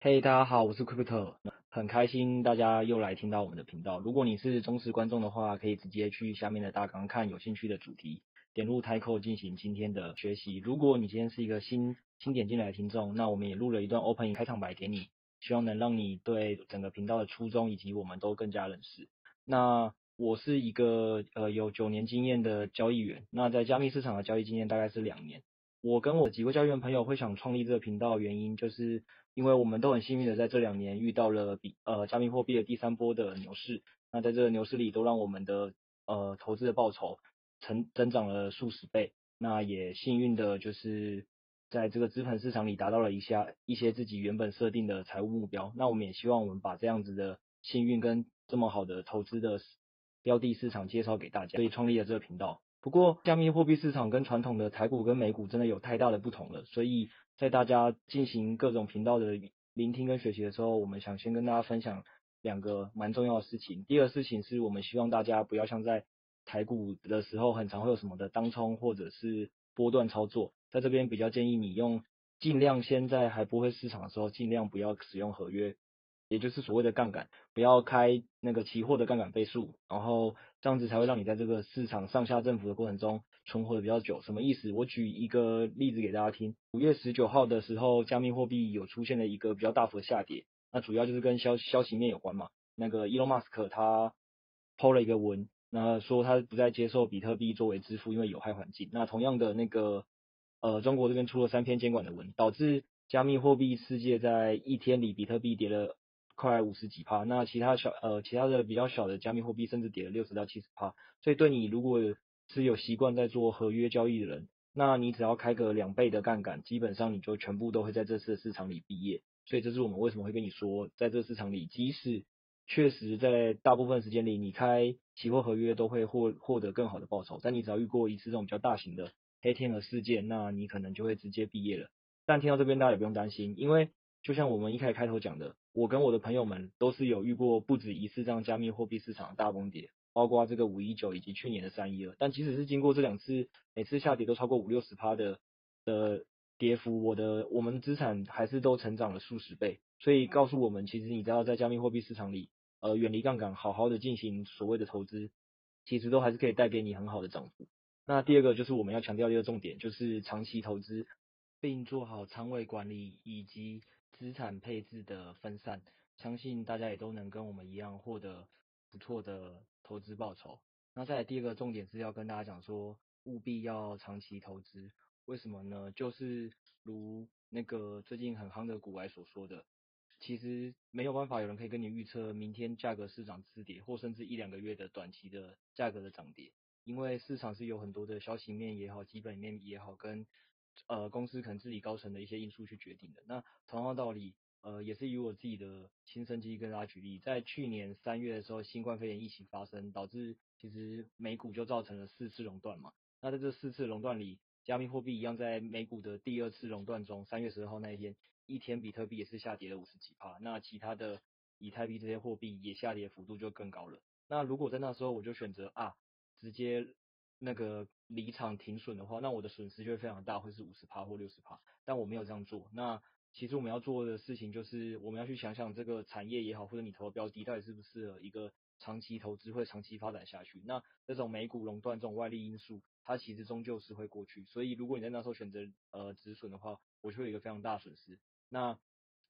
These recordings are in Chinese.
嘿，大家好，我是 Crypto，很开心大家又来听到我们的频道。如果你是忠实观众的话，可以直接去下面的大纲看有兴趣的主题，点入 Title 进行今天的学习。如果你今天是一个新新点进来的听众，那我们也录了一段 Opening 开场白给你，希望能让你对整个频道的初衷以及我们都更加认识。那我是一个呃有九年经验的交易员，那在加密市场的交易经验大概是两年。我跟我几位交易员朋友会想创立这个频道原因，就是因为我们都很幸运的在这两年遇到了比呃加密货币的第三波的牛市，那在这个牛市里都让我们的呃投资的报酬成增长了数十倍，那也幸运的就是在这个资本市场里达到了一下一些自己原本设定的财务目标，那我们也希望我们把这样子的幸运跟这么好的投资的标的市场介绍给大家，所以创立了这个频道。不过，加密货币市场跟传统的台股跟美股真的有太大的不同了，所以在大家进行各种频道的聆听跟学习的时候，我们想先跟大家分享两个蛮重要的事情。第二个事情是我们希望大家不要像在台股的时候，很常会有什么的当冲或者是波段操作，在这边比较建议你用尽量先在还不会市场的时候，尽量不要使用合约。也就是所谓的杠杆，不要开那个期货的杠杆倍数，然后这样子才会让你在这个市场上下振幅的过程中存活的比较久。什么意思？我举一个例子给大家听。五月十九号的时候，加密货币有出现了一个比较大幅的下跌，那主要就是跟消消息面有关嘛。那个 Elon Musk 他抛了一个文，那说他不再接受比特币作为支付，因为有害环境。那同样的那个呃，中国这边出了三篇监管的文，导致加密货币世界在一天里比特币跌了。快五十几趴，那其他小呃其他的比较小的加密货币甚至跌了六十到七十趴，所以对你如果是有习惯在做合约交易的人，那你只要开个两倍的杠杆，基本上你就全部都会在这次市场里毕业。所以这是我们为什么会跟你说，在这市场里，即使确实在大部分时间里你开期货合约都会获获得更好的报酬，但你只要遇过一次这种比较大型的黑天鹅事件，那你可能就会直接毕业了。但听到这边大家也不用担心，因为就像我们一开始开头讲的。我跟我的朋友们都是有遇过不止一次这样加密货币市场的大崩跌，包括这个五一九以及去年的三一二。但即使是经过这两次，每次下跌都超过五六十趴的的跌幅，我的我们资产还是都成长了数十倍。所以告诉我们，其实你知道在加密货币市场里，呃，远离杠杆，好好的进行所谓的投资，其实都还是可以带给你很好的涨幅。那第二个就是我们要强调的一个重点，就是长期投资，并做好仓位管理以及。资产配置的分散，相信大家也都能跟我们一样获得不错的投资报酬。那再来第二个重点是要跟大家讲说，务必要长期投资。为什么呢？就是如那个最近很夯的股癌所说的，其实没有办法有人可以跟你预测明天价格是涨是跌，或甚至一两个月的短期的价格的涨跌，因为市场是有很多的消息面也好，基本面也好，跟呃，公司可能自己高层的一些因素去决定的。那同样道理，呃，也是以我自己的亲身经历跟大家举例，在去年三月的时候，新冠肺炎疫情发生，导致其实美股就造成了四次熔断嘛。那在这四次熔断里，加密货币一样在美股的第二次熔断中，三月十二号那一天，一天比特币也是下跌了五十几趴。那其他的以太币这些货币也下跌幅度就更高了。那如果在那时候我就选择啊，直接。那个离场停损的话，那我的损失就会非常大，会是五十趴或六十趴。但我没有这样做。那其实我们要做的事情就是，我们要去想想这个产业也好，或者你投的标的到底是不是一个长期投资，会长期发展下去。那这种美股垄断这种外力因素，它其实终究是会过去。所以如果你在那时候选择呃止损的话，我就会有一个非常大损失。那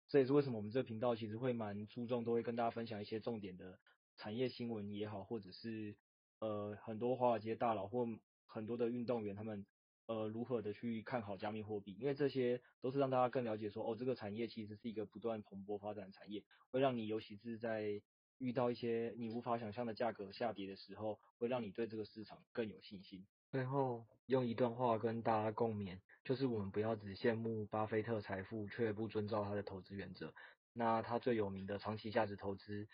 这也是为什么我们这个频道其实会蛮注重，都会跟大家分享一些重点的产业新闻也好，或者是。呃，很多华尔街大佬或很多的运动员，他们呃如何的去看好加密货币？因为这些都是让大家更了解说，哦，这个产业其实是一个不断蓬勃发展的产业，会让你尤其是在遇到一些你无法想象的价格下跌的时候，会让你对这个市场更有信心。最后用一段话跟大家共勉，就是我们不要只羡慕巴菲特财富，却不遵照他的投资原则。那他最有名的长期价值投资，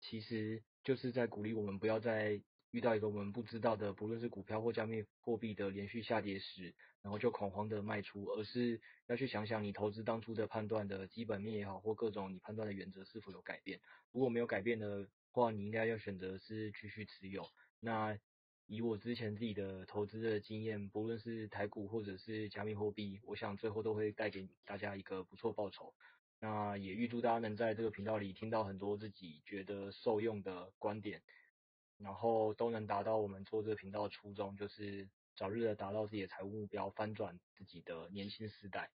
其实就是在鼓励我们不要再。遇到一个我们不知道的，不论是股票或加密货币的连续下跌时，然后就恐慌的卖出，而是要去想想你投资当初的判断的基本面也好，或各种你判断的原则是否有改变。如果没有改变的话，你应该要选择是继续持有。那以我之前自己的投资的经验，不论是台股或者是加密货币，我想最后都会带给大家一个不错报酬。那也预祝大家能在这个频道里听到很多自己觉得受用的观点，然后都能达到我们做这个频道的初衷，就是早日的达到自己的财务目标，翻转自己的年薪时代。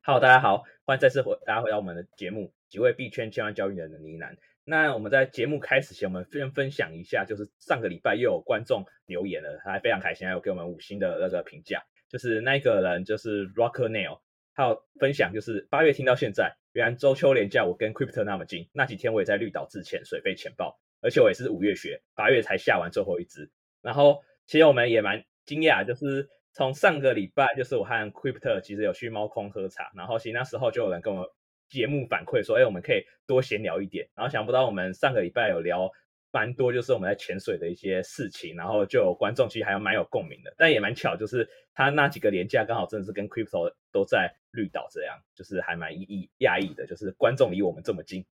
好大家好，欢迎再次回大家回到我们的节目，几位币圈千万交易人的呢喃。那我们在节目开始前，我们先分享一下，就是上个礼拜又有观众留言了，他还非常开心，还有给我们五星的那个评价。就是那个人就是 Rocker Nail，还有分享就是八月听到现在，原来周秋连假我跟 Crypto 那么近，那几天我也在绿岛自潜水费钱爆，而且我也是五月学，八月才下完最后一支。然后其实我们也蛮惊讶，就是从上个礼拜就是我和 Crypto 其实有去猫空喝茶，然后其实那时候就有人跟我们节目反馈说，哎，我们可以多闲聊一点。然后想不到我们上个礼拜有聊。蛮多就是我们在潜水的一些事情，然后就有观众其实还有蛮有共鸣的，但也蛮巧，就是他那几个连假刚好真的是跟 Crypto 都在绿岛，这样就是还蛮意义讶异的，就是观众离我们这么近。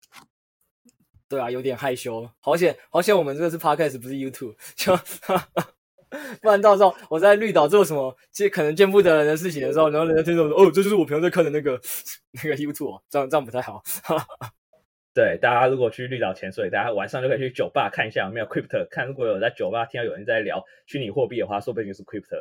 对啊，有点害羞，好险好险，我们这个是 Podcast 不是 YouTube，就 不然到时候我在绿岛做什么，其实可能见不得人的事情的时候，然后人家听到说，哦，这就是我平常在看的那个那个 YouTube，这样这样不太好。对，大家如果去绿岛潜水，大家晚上就可以去酒吧看一下有没有 Crypto。看如果有在酒吧听到有人在聊虚拟货币的话，说不定就是 Crypto。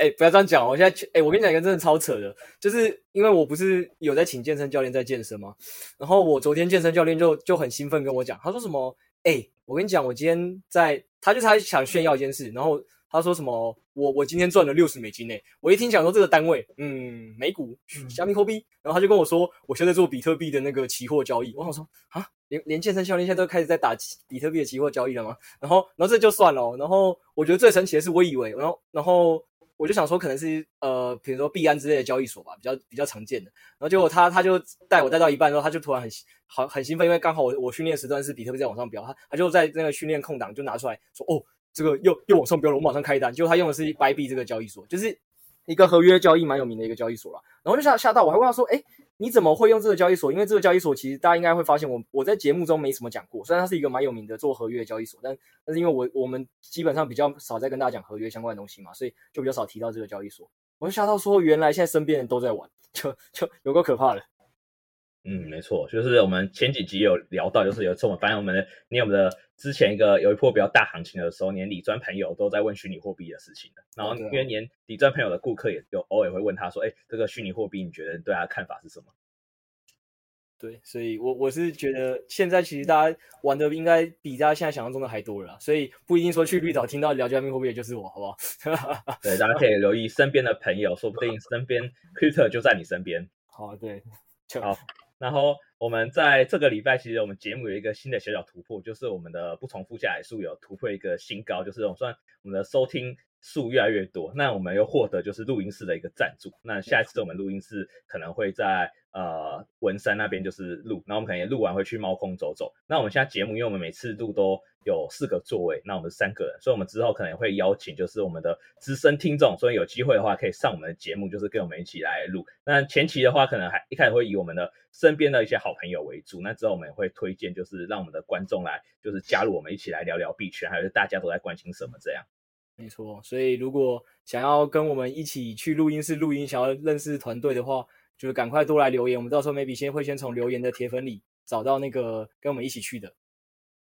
哎，不要这样讲，我现在哎，我跟你讲一个真的超扯的，就是因为我不是有在请健身教练在健身吗？然后我昨天健身教练就就很兴奋跟我讲，他说什么？哎，我跟你讲，我今天在，他就是他想炫耀一件事，然后。他说什么？我我今天赚了六十美金诶！我一听讲说这个单位，嗯，美股、加密货币，然后他就跟我说，我现在做比特币的那个期货交易。我想说啊，连连健身教练现在都开始在打比特币的期货交易了吗？然后，然后这就算了。然后我觉得最神奇的是，我以为，然后，然后我就想说，可能是呃，比如说币安之类的交易所吧，比较比较常见的。然后结果他他就带我带到一半之后，他就突然很好很兴奋，因为刚好我我训练时段是比特币在往上飙，他他就在那个训练空档就拿出来说，哦。这个又又往上飙了，我马上开单。结果他用的是 by b 这个交易所，就是一个合约交易蛮有名的一个交易所了。然后就吓吓到，我还问他说：“哎，你怎么会用这个交易所？因为这个交易所其实大家应该会发现我，我在节目中没什么讲过。虽然它是一个蛮有名的做合约的交易所，但但是因为我我们基本上比较少在跟大家讲合约相关的东西嘛，所以就比较少提到这个交易所。我就吓到说，原来现在身边人都在玩，就就有个可怕的。”嗯，没错，就是我们前几集有聊到，就是有一次我们发现我们的，你有没有之前一个有一波比较大行情的时候，连理专朋友都在问虚拟货币的事情的。然后因为连理专朋友的顾客也有偶尔会问他说，哎，这个虚拟货币你觉得对他的看法是什么？对，所以我我是觉得现在其实大家玩的应该比大家现在想象中的还多了啦，所以不一定说去绿岛听到聊加密货币的就是我，好不好？对，大家可以留意身边的朋友，说不定身边 Crypto 就在你身边。好，对，好。然后我们在这个礼拜，其实我们节目有一个新的小小突破，就是我们的不重复下载数有突破一个新高，就是我们算我们的收听数越来越多。那我们又获得就是录音室的一个赞助，那下一次我们录音室可能会在。呃，文山那边就是录，然后我们可能也录完会去猫空走走。那我们现在节目，因为我们每次录都有四个座位，那我们三个人，所以我们之后可能会邀请就是我们的资深听众，所以有机会的话可以上我们的节目，就是跟我们一起来录。那前期的话，可能还一开始会以我们的身边的一些好朋友为主，那之后我们也会推荐，就是让我们的观众来，就是加入我们一起来聊聊币圈，还有大家都在关心什么这样。没错，所以如果想要跟我们一起去录音室录音，想要认识团队的话。就赶快多来留言，我们到时候 maybe 先会先从留言的铁粉里找到那个跟我们一起去的。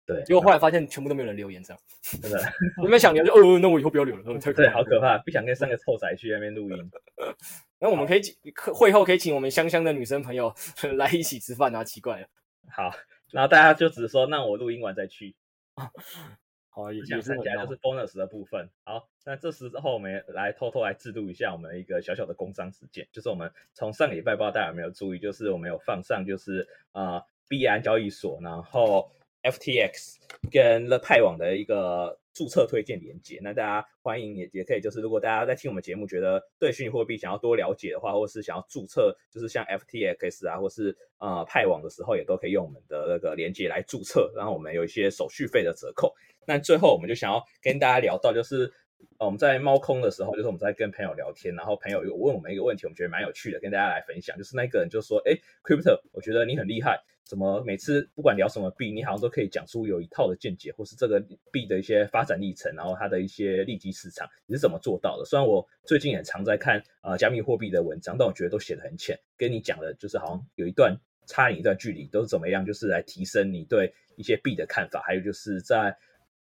对，结果后来发现全部都没有人留言，这样真的。有没有想留就哦，那我以后不要留了。对，好可怕，不想跟三个臭仔去那边录音。那我们可以请会后可以请我们香香的女生朋友 来一起吃饭啊，奇怪了。好，然后大家就只是说，那我录音完再去。好，也想参加就是 bonus 的部分。好，那这时候我们来偷偷来制度一下我们一个小小的工商事件，就是我们从上个礼拜不知道大家有没有注意，就是我们有放上就是呃币安交易所，然后 FTX 跟乐派网的一个注册推荐连接。那大家欢迎也也可以，就是如果大家在听我们节目，觉得对虚拟货币想要多了解的话，或是想要注册，就是像 FTX 啊，或是呃派网的时候，也都可以用我们的那个连接来注册，然后我们有一些手续费的折扣。那最后，我们就想要跟大家聊到，就是呃，我们在猫空的时候，就是我们在跟朋友聊天，然后朋友有问我们一个问题，我们觉得蛮有趣的，跟大家来分享。就是那个人就说：“哎，Crypto，我觉得你很厉害，怎么每次不管聊什么币，你好像都可以讲出有一套的见解，或是这个币的一些发展历程，然后它的一些利基市场，你是怎么做到的？虽然我最近也常在看呃加密货币的文章，但我觉得都写的很浅，跟你讲的就是好像有一段差你一段距离，都是怎么样，就是来提升你对一些币的看法，还有就是在。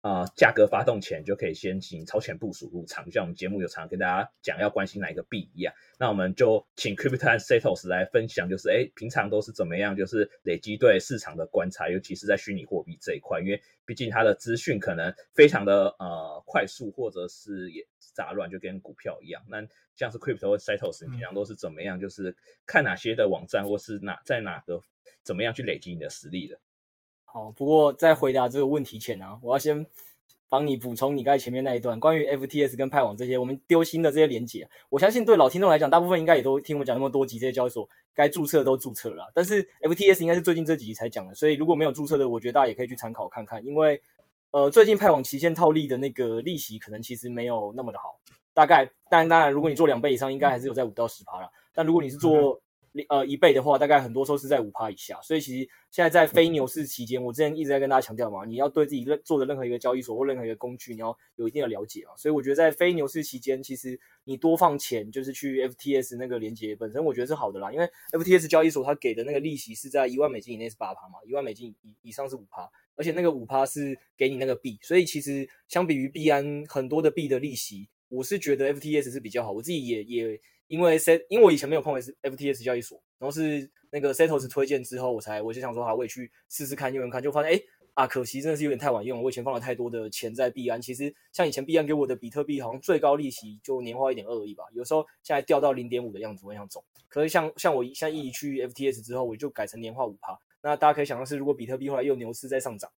啊、呃，价格发动前就可以先行超前部署入场，就像我们节目有常常跟大家讲要关心哪一个币一样。那我们就请 Crypto Setos 来分享，就是哎，平常都是怎么样，就是累积对市场的观察，尤其是在虚拟货币这一块，因为毕竟它的资讯可能非常的呃快速，或者是也杂乱，就跟股票一样。那像是 Crypto Setos，你平常都是怎么样，就是看哪些的网站，或是哪在哪个怎么样去累积你的实力的？好，不过在回答这个问题前啊，我要先帮你补充你刚才前面那一段关于 FTS 跟派网这些我们丢新的这些连接。我相信对老听众来讲，大部分应该也都听我讲那么多集，这些交易所该注册都注册了。但是 FTS 应该是最近这几集才讲的，所以如果没有注册的，我觉得大家也可以去参考看看。因为呃，最近派网期限套利的那个利息可能其实没有那么的好，大概当然当然，如果你做两倍以上，应该还是有在五到十趴了。但如果你是做呃，一倍的话，大概很多时候是在五趴以下，所以其实现在在非牛市期间，我之前一直在跟大家强调嘛，你要对自己任做的任何一个交易所或任何一个工具，你要有一定的了解啊。所以我觉得在非牛市期间，其实你多放钱，就是去 FTS 那个连接本身，我觉得是好的啦，因为 FTS 交易所它给的那个利息是在一万美金以内是八趴嘛，一万美金以以上是五趴，而且那个五趴是给你那个币，所以其实相比于币安很多的币的利息，我是觉得 FTS 是比较好，我自己也也。因为 C，因为我以前没有碰过 FTS 交易所，然后是那个 Setos 推荐之后，我才我就想说，好，我也去试试看，用用看，就发现，哎，啊，可惜真的是有点太晚用了，我以前放了太多的钱在币安，其实像以前币安给我的比特币，好像最高利息就年化一点二而已吧，有时候现在掉到零点五的样子，我想走。可是像像我现在一去 FTS 之后，我就改成年化五趴，那大家可以想象是，如果比特币后来又牛市在上涨，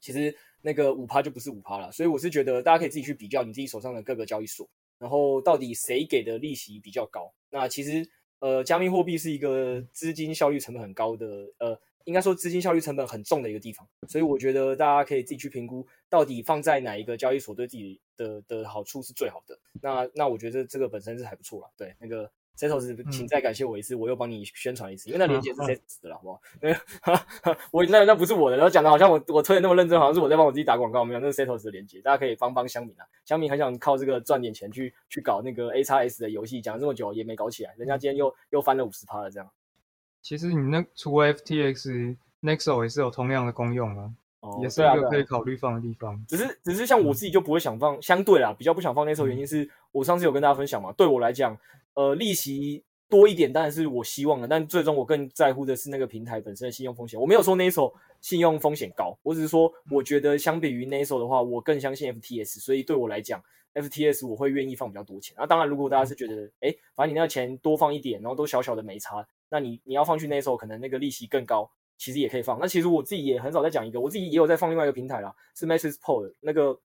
其实那个五趴就不是五趴了，所以我是觉得大家可以自己去比较你自己手上的各个交易所。然后到底谁给的利息比较高？那其实呃，加密货币是一个资金效率成本很高的，呃，应该说资金效率成本很重的一个地方。所以我觉得大家可以自己去评估，到底放在哪一个交易所对自己的的好处是最好的。那那我觉得这个本身是还不错啦。对，那个。Setos，请再感谢我一次，嗯、我又帮你宣传一次，因为那连接是 Setos 的了，好不好？我那那不是我的，然后讲的好像我我推的那么认真，好像是我在帮我自己打广告，没有，那是 Setos 的连接，大家可以帮帮乡民啊，乡民很想靠这个赚点钱去去搞那个 A 叉 S 的游戏，讲了这么久也没搞起来，人家今天又又翻了五十趴了，这样。其实你那除了 FTX，Nexo 也是有同样的功用啊，哦、也是一个可以考虑放的地方。只是只是像我自己就不会想放，嗯、相对啦，比较不想放 Nexo 原因是我上次有跟大家分享嘛，对我来讲。呃，利息多一点当然是我希望的，但最终我更在乎的是那个平台本身的信用风险。我没有说 Neso 信用风险高，我只是说我觉得相比于 Neso 的话，我更相信 FTS，所以对我来讲，FTS 我会愿意放比较多钱。那当然，如果大家是觉得，哎，反正你那个钱多放一点，然后都小小的没差，那你你要放去 Neso，可能那个利息更高，其实也可以放。那其实我自己也很少在讲一个，我自己也有在放另外一个平台啦，是 MatrixPool 那个。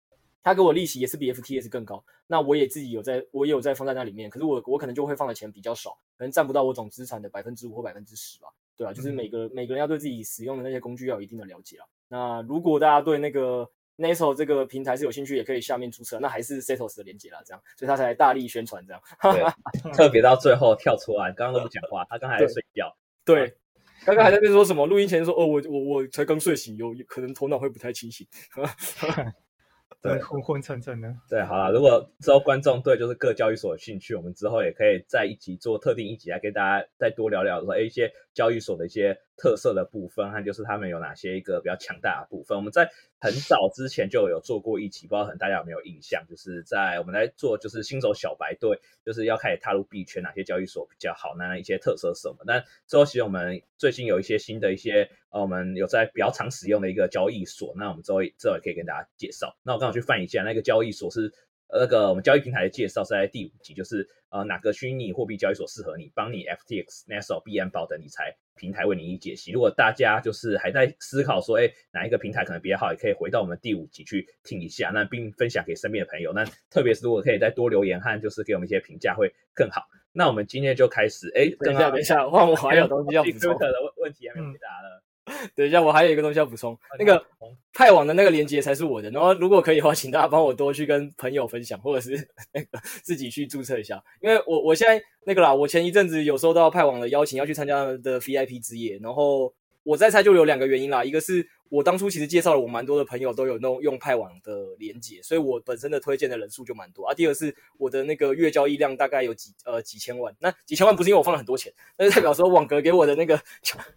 他给我利息也是比 FTS 更高，那我也自己有在，我也有在放在那里面，可是我我可能就会放的钱比较少，可能占不到我总资产的百分之五或百分之十吧，对吧、啊？就是每个、嗯、每个人要对自己使用的那些工具要有一定的了解啊。那如果大家对那个 Neso 这个平台是有兴趣，也可以下面注册，那还是 Setos 的连接啦，这样，所以他才大力宣传这样。对，特别到最后跳出来，刚刚都不讲话，他刚才还在睡觉。对，刚刚还在那边说什么？录音前说哦，我我我才刚睡醒，有可能头脑会不太清醒。对，昏昏沉沉的。对，好了，如果之后观众对就是各交易所有兴趣，我们之后也可以在一集做特定一集来跟大家再多聊聊说，哎，一些交易所的一些特色的部分，还就是他们有哪些一个比较强大的部分。我们在很早之前就有做过一期，不知道很大家有没有印象？就是在我们来做就是新手小白队，就是要开始踏入币圈，哪些交易所比较好，那一些特色是什么？但之后其实我们最近有一些新的一些呃，我们有在比较常使用的一个交易所，那我们之后之后也可以跟大家介绍。那我刚好去翻一下那个交易所是。那个我们交易平台的介绍是在第五集，就是呃哪个虚拟货币交易所适合你，帮你 FTX、Naso、币安宝等理财平台为你解析。如果大家就是还在思考说，哎哪一个平台可能比较好，也可以回到我们第五集去听一下，那并分享给身边的朋友。那特别是如果可以再多留言和就是给我们一些评价会更好。那我们今天就开始，哎，等一下，等一下，换我还有东西要补充 的问问题还没回答了。嗯 等一下，我还有一个东西要补充，那个派网的那个链接才是我的。然后如果可以的话，请大家帮我多去跟朋友分享，或者是 那个自己去注册一下。因为我我现在那个啦，我前一阵子有收到派网的邀请，要去参加他们的 VIP 之夜。然后我在猜就有两个原因啦，一个是我当初其实介绍了我蛮多的朋友都有那种用派网的连接，所以我本身的推荐的人数就蛮多啊。第二是我的那个月交易量大概有几呃几千万，那几千万不是因为我放了很多钱，那就代表说网格给我的那个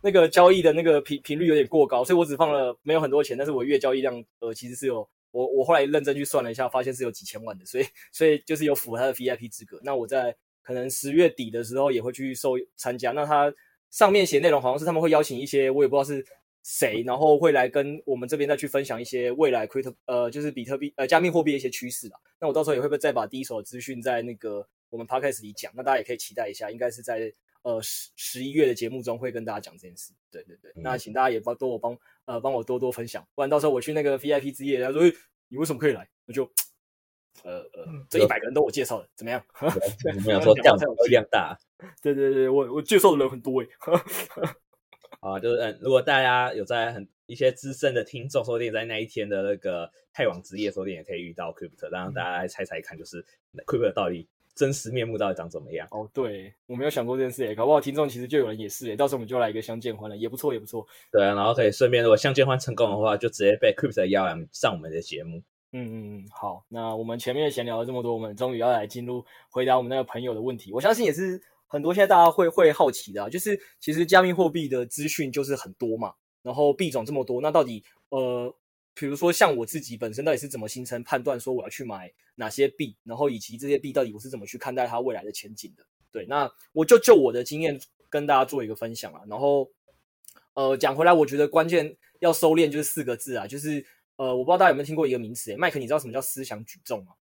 那个交易的那个频频率有点过高，所以我只放了没有很多钱，但是我月交易量呃其实是有我我后来认真去算了一下，发现是有几千万的，所以所以就是有符合他的 VIP 资格。那我在可能十月底的时候也会去受参加，那他。上面写内容好像是他们会邀请一些我也不知道是谁，然后会来跟我们这边再去分享一些未来 crypto 呃就是比特币呃加密货币的一些趋势啦。那我到时候也会不会再把第一手的资讯在那个我们 podcast 里讲，那大家也可以期待一下，应该是在呃十十一月的节目中会跟大家讲这件事。对对对，那请大家也帮多我帮呃帮我多多分享，不然到时候我去那个 VIP 之夜，他说你为什么可以来，我就呃呃这一百个人都我介绍的，怎么样？没有说量量大。对对对，我我介绍的人很多诶。啊，就是嗯，如果大家有在很一些资深的听众，说不定在那一天的那个派网之夜，说不定也可以遇到 Crypto，让大家来猜猜看，就是 Crypto 到底真实面目到底长怎么样？哦，对，我没有想过这件事诶，搞不好听众其实就有人也是诶，到时候我们就来一个相见欢了，也不错也不错。对啊，然后可以顺便如果相见欢成功的话，就直接被 Crypto 邀来上我们的节目。嗯嗯嗯，好，那我们前面闲聊了这么多，我们终于要来进入回答我们那个朋友的问题，我相信也是。很多现在大家会会好奇的啊，就是其实加密货币的资讯就是很多嘛，然后币种这么多，那到底呃，比如说像我自己本身到底是怎么形成判断说我要去买哪些币，然后以及这些币到底我是怎么去看待它未来的前景的？对，那我就就我的经验跟大家做一个分享啊，然后呃讲回来，我觉得关键要收敛就是四个字啊，就是呃我不知道大家有没有听过一个名词，麦克你知道什么叫思想举重吗？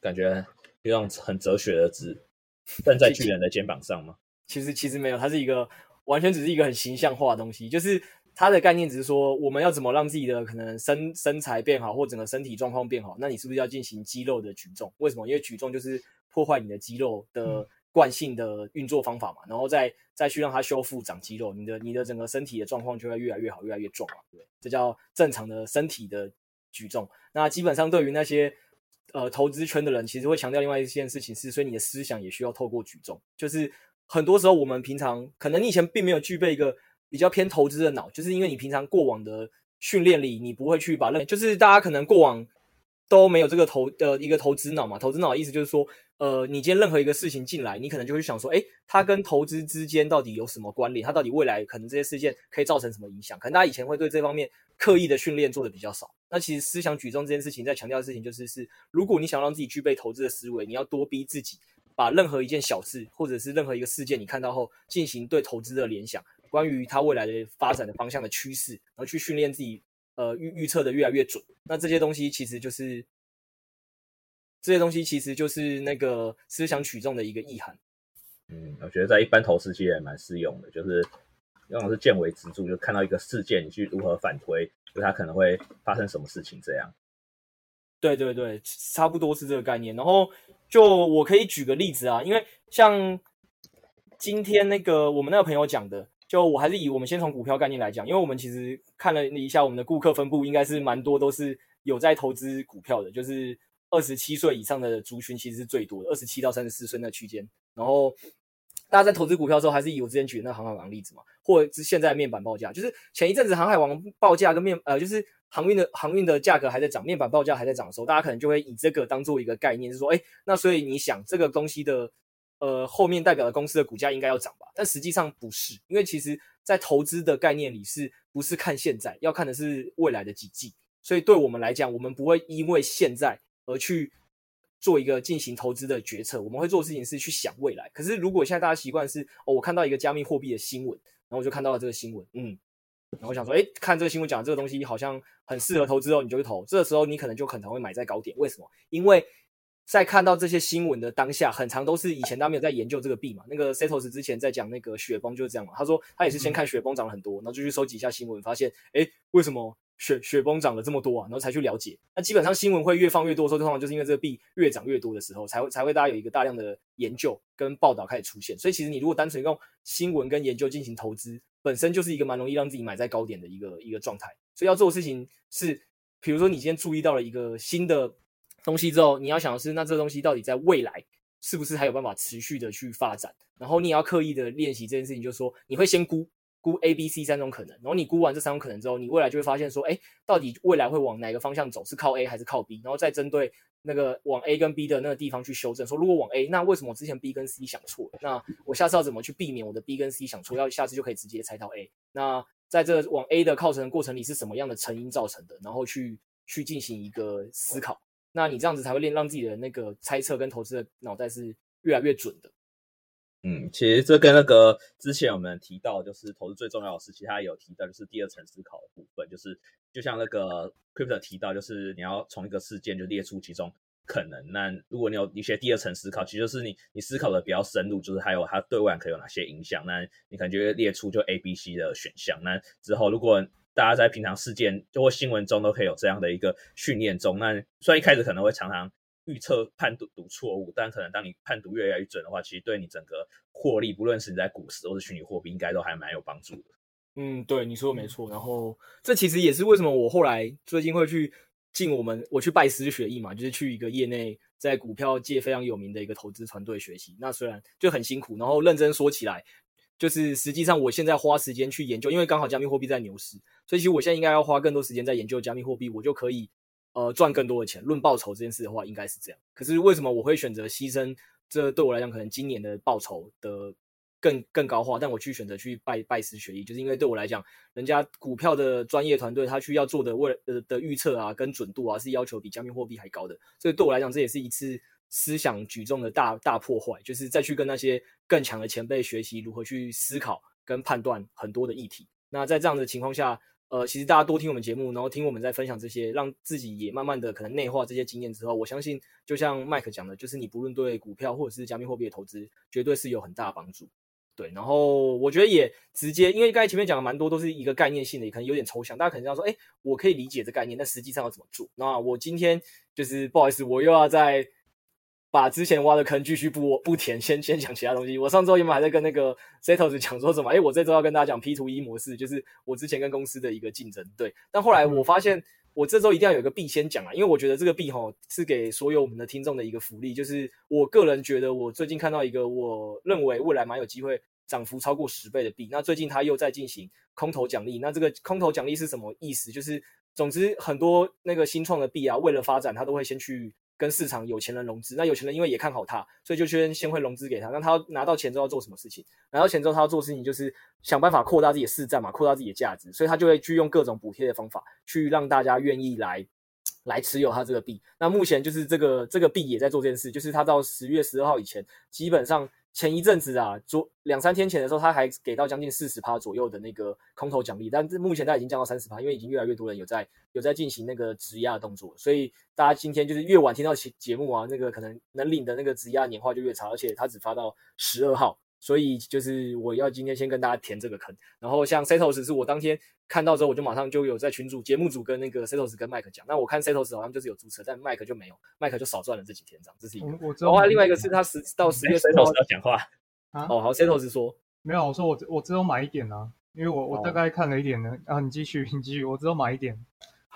感觉有种很哲学的字。站在巨人的肩膀上吗？其实其实没有，它是一个完全只是一个很形象化的东西，就是它的概念只是说我们要怎么让自己的可能身身材变好，或整个身体状况变好，那你是不是要进行肌肉的举重？为什么？因为举重就是破坏你的肌肉的惯性的运作方法嘛，然后再再去让它修复长肌肉，你的你的整个身体的状况就会越来越好，越来越壮嘛，对，这叫正常的身体的举重。那基本上对于那些。呃，投资圈的人其实会强调另外一件事情是，所以你的思想也需要透过举重。就是很多时候我们平常可能你以前并没有具备一个比较偏投资的脑，就是因为你平常过往的训练里，你不会去把那，就是大家可能过往都没有这个投呃一个投资脑嘛。投资脑的意思就是说，呃，你今天任何一个事情进来，你可能就会想说，诶，它跟投资之间到底有什么关联？它到底未来可能这些事件可以造成什么影响？可能大家以前会对这方面刻意的训练做的比较少。那其实思想举重这件事情，在强调的事情就是是，如果你想让自己具备投资的思维，你要多逼自己，把任何一件小事或者是任何一个事件你看到后，进行对投资的联想，关于它未来的发展的方向的趋势，然后去训练自己，呃，预预测的越来越准。那这些东西其实就是，这些东西其实就是那个思想取重的一个意涵。嗯，我觉得在一般投资其实也蛮适用的，就是用的是见微知著，就看到一个事件，你去如何反推。就它可能会发生什么事情这样？对对对，差不多是这个概念。然后就我可以举个例子啊，因为像今天那个我们那个朋友讲的，就我还是以我们先从股票概念来讲，因为我们其实看了一下我们的顾客分布，应该是蛮多都是有在投资股票的，就是二十七岁以上的族群其实是最多的，二十七到三十四岁那区间。然后大家在投资股票的时候，还是以我之前举的那航海王例子嘛，或者是现在面板报价，就是前一阵子航海王报价跟面呃，就是航运的航运的价格还在涨，面板报价还在涨的时候，大家可能就会以这个当做一个概念，是说，哎，那所以你想这个东西的呃后面代表的公司的股价应该要涨吧？但实际上不是，因为其实在投资的概念里，是不是看现在，要看的是未来的几季。所以对我们来讲，我们不会因为现在而去。做一个进行投资的决策，我们会做的事情是去想未来。可是如果现在大家习惯是哦，我看到一个加密货币的新闻，然后我就看到了这个新闻，嗯，然后我想说，诶，看这个新闻讲这个东西好像很适合投资哦，你就去投。这个时候你可能就可能会买在高点。为什么？因为在看到这些新闻的当下，很长都是以前他没有在研究这个币嘛。那个 Setos 之前在讲那个雪崩就是这样嘛。他说他也是先看雪崩涨了很多，然后就去收集一下新闻，发现诶，为什么？雪雪崩涨了这么多啊，然后才去了解。那基本上新闻会越放越多的时候，通常就是因为这个币越涨越多的时候，才会才会大家有一个大量的研究跟报道开始出现。所以其实你如果单纯用新闻跟研究进行投资，本身就是一个蛮容易让自己买在高点的一个一个状态。所以要做的事情是，比如说你今天注意到了一个新的东西之后，你要想的是，那这东西到底在未来是不是还有办法持续的去发展？然后你也要刻意的练习这件事情，就是说你会先估。估 A、B、C 三种可能，然后你估完这三种可能之后，你未来就会发现说，哎，到底未来会往哪个方向走？是靠 A 还是靠 B？然后再针对那个往 A 跟 B 的那个地方去修正，说如果往 A，那为什么我之前 B 跟 C 想错了？那我下次要怎么去避免我的 B 跟 C 想错？要下次就可以直接猜到 A。那在这往 A 的靠程过程里是什么样的成因造成的？然后去去进行一个思考。那你这样子才会练，让自己的那个猜测跟投资的脑袋是越来越准的。嗯，其实这跟那个之前我们提到，就是投资最重要的是，其实他有提到，就是第二层思考的部分，就是就像那个 Crypto 提到，就是你要从一个事件就列出其中可能。那如果你有一些第二层思考，其实就是你你思考的比较深入，就是还有它对外可有哪些影响，那你可能就会列出就 A、B、C 的选项。那之后如果大家在平常事件就或新闻中都可以有这样的一个训练中，那虽然一开始可能会常常。预测判读读错误，但可能当你判读越来越准的话，其实对你整个获利，不论是你在股市或是虚拟货币，应该都还蛮有帮助的。嗯，对，你说的没错。然后这其实也是为什么我后来最近会去进我们我去拜师学艺嘛，就是去一个业内在股票界非常有名的一个投资团队学习。那虽然就很辛苦，然后认真说起来，就是实际上我现在花时间去研究，因为刚好加密货币在牛市，所以其实我现在应该要花更多时间在研究加密货币，我就可以。呃，赚更多的钱，论报酬这件事的话，应该是这样。可是为什么我会选择牺牲？这对我来讲，可能今年的报酬的更更高化，但我去选择去拜拜师学艺，就是因为对我来讲，人家股票的专业团队，他需要做的为呃的预测啊，跟准度啊，是要求比加密货币还高的。所以对我来讲，这也是一次思想举重的大大破坏，就是再去跟那些更强的前辈学习如何去思考跟判断很多的议题。那在这样的情况下。呃，其实大家多听我们节目，然后听我们在分享这些，让自己也慢慢的可能内化这些经验之后，我相信就像麦克讲的，就是你不论对股票或者是加密货币的投资，绝对是有很大的帮助。对，然后我觉得也直接，因为刚才前面讲的蛮多都是一个概念性的，也可能有点抽象，大家可能要说，哎，我可以理解这概念，但实际上要怎么做？那我今天就是不好意思，我又要在。把之前挖的坑继续不不填，先先讲其他东西。我上周原本还在跟那个 Setos 讲说什么，哎，我这周要跟大家讲 P to E 模式，就是我之前跟公司的一个竞争。对，但后来我发现，我这周一定要有一个币先讲啊，因为我觉得这个币齁是给所有我们的听众的一个福利。就是我个人觉得，我最近看到一个我认为未来蛮有机会涨幅超过十倍的币。那最近它又在进行空头奖励，那这个空头奖励是什么意思？就是总之很多那个新创的币啊，为了发展，它都会先去。跟市场有钱人融资，那有钱人因为也看好他，所以就先先会融资给他。那他拿到钱之后要做什么事情？拿到钱之后他要做事情就是想办法扩大自己的市占嘛，扩大自己的价值，所以他就会去用各种补贴的方法去让大家愿意来来持有他这个币。那目前就是这个这个币也在做这件事，就是他到十月十二号以前，基本上。前一阵子啊，昨两三天前的时候，他还给到将近四十趴左右的那个空投奖励，但是目前他已经降到三十趴，因为已经越来越多人有在有在进行那个质押的动作，所以大家今天就是越晚听到节节目啊，那个可能能领的那个质押年化就越差，而且他只发到十二号。所以就是我要今天先跟大家填这个坑，然后像 Setos 是我当天看到之后，我就马上就有在群组节目组跟那个 Setos 跟麦克讲。那我看 Setos 好像就是有注册，但麦克就没有，麦克就少赚了这几天这样。这是一个。我知道。然后另外一个是他十到十月十号要讲话啊。哦，好，Setos 说没有，我说我我只有买一点啊，因为我我大概看了一点呢。啊，你继续，你继续，我只有买一点。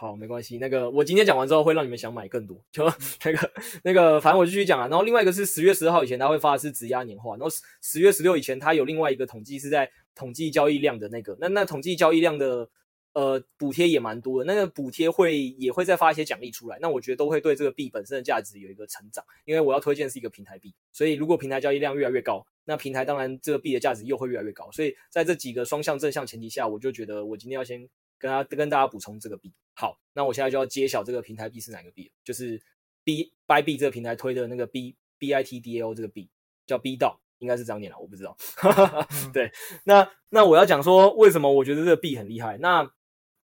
好，没关系。那个，我今天讲完之后会让你们想买更多，就 那个那个，反正我就继续讲啊。然后另外一个是十月十号以前，他会发的是质押年化。然后十十月十六以前，他有另外一个统计是在统计交易量的那个。那那统计交易量的呃补贴也蛮多的。那个补贴会也会再发一些奖励出来。那我觉得都会对这个币本身的价值有一个成长，因为我要推荐是一个平台币，所以如果平台交易量越来越高，那平台当然这个币的价值又会越来越高。所以在这几个双向正向前提下，我就觉得我今天要先。跟大跟大家补充这个币，好，那我现在就要揭晓这个平台币是哪个币，就是 B Bybit 这个平台推的那个 B B I T D A O 这个币叫 BDAO，应该是这样念了，我不知道。对，那那我要讲说为什么我觉得这个币很厉害。那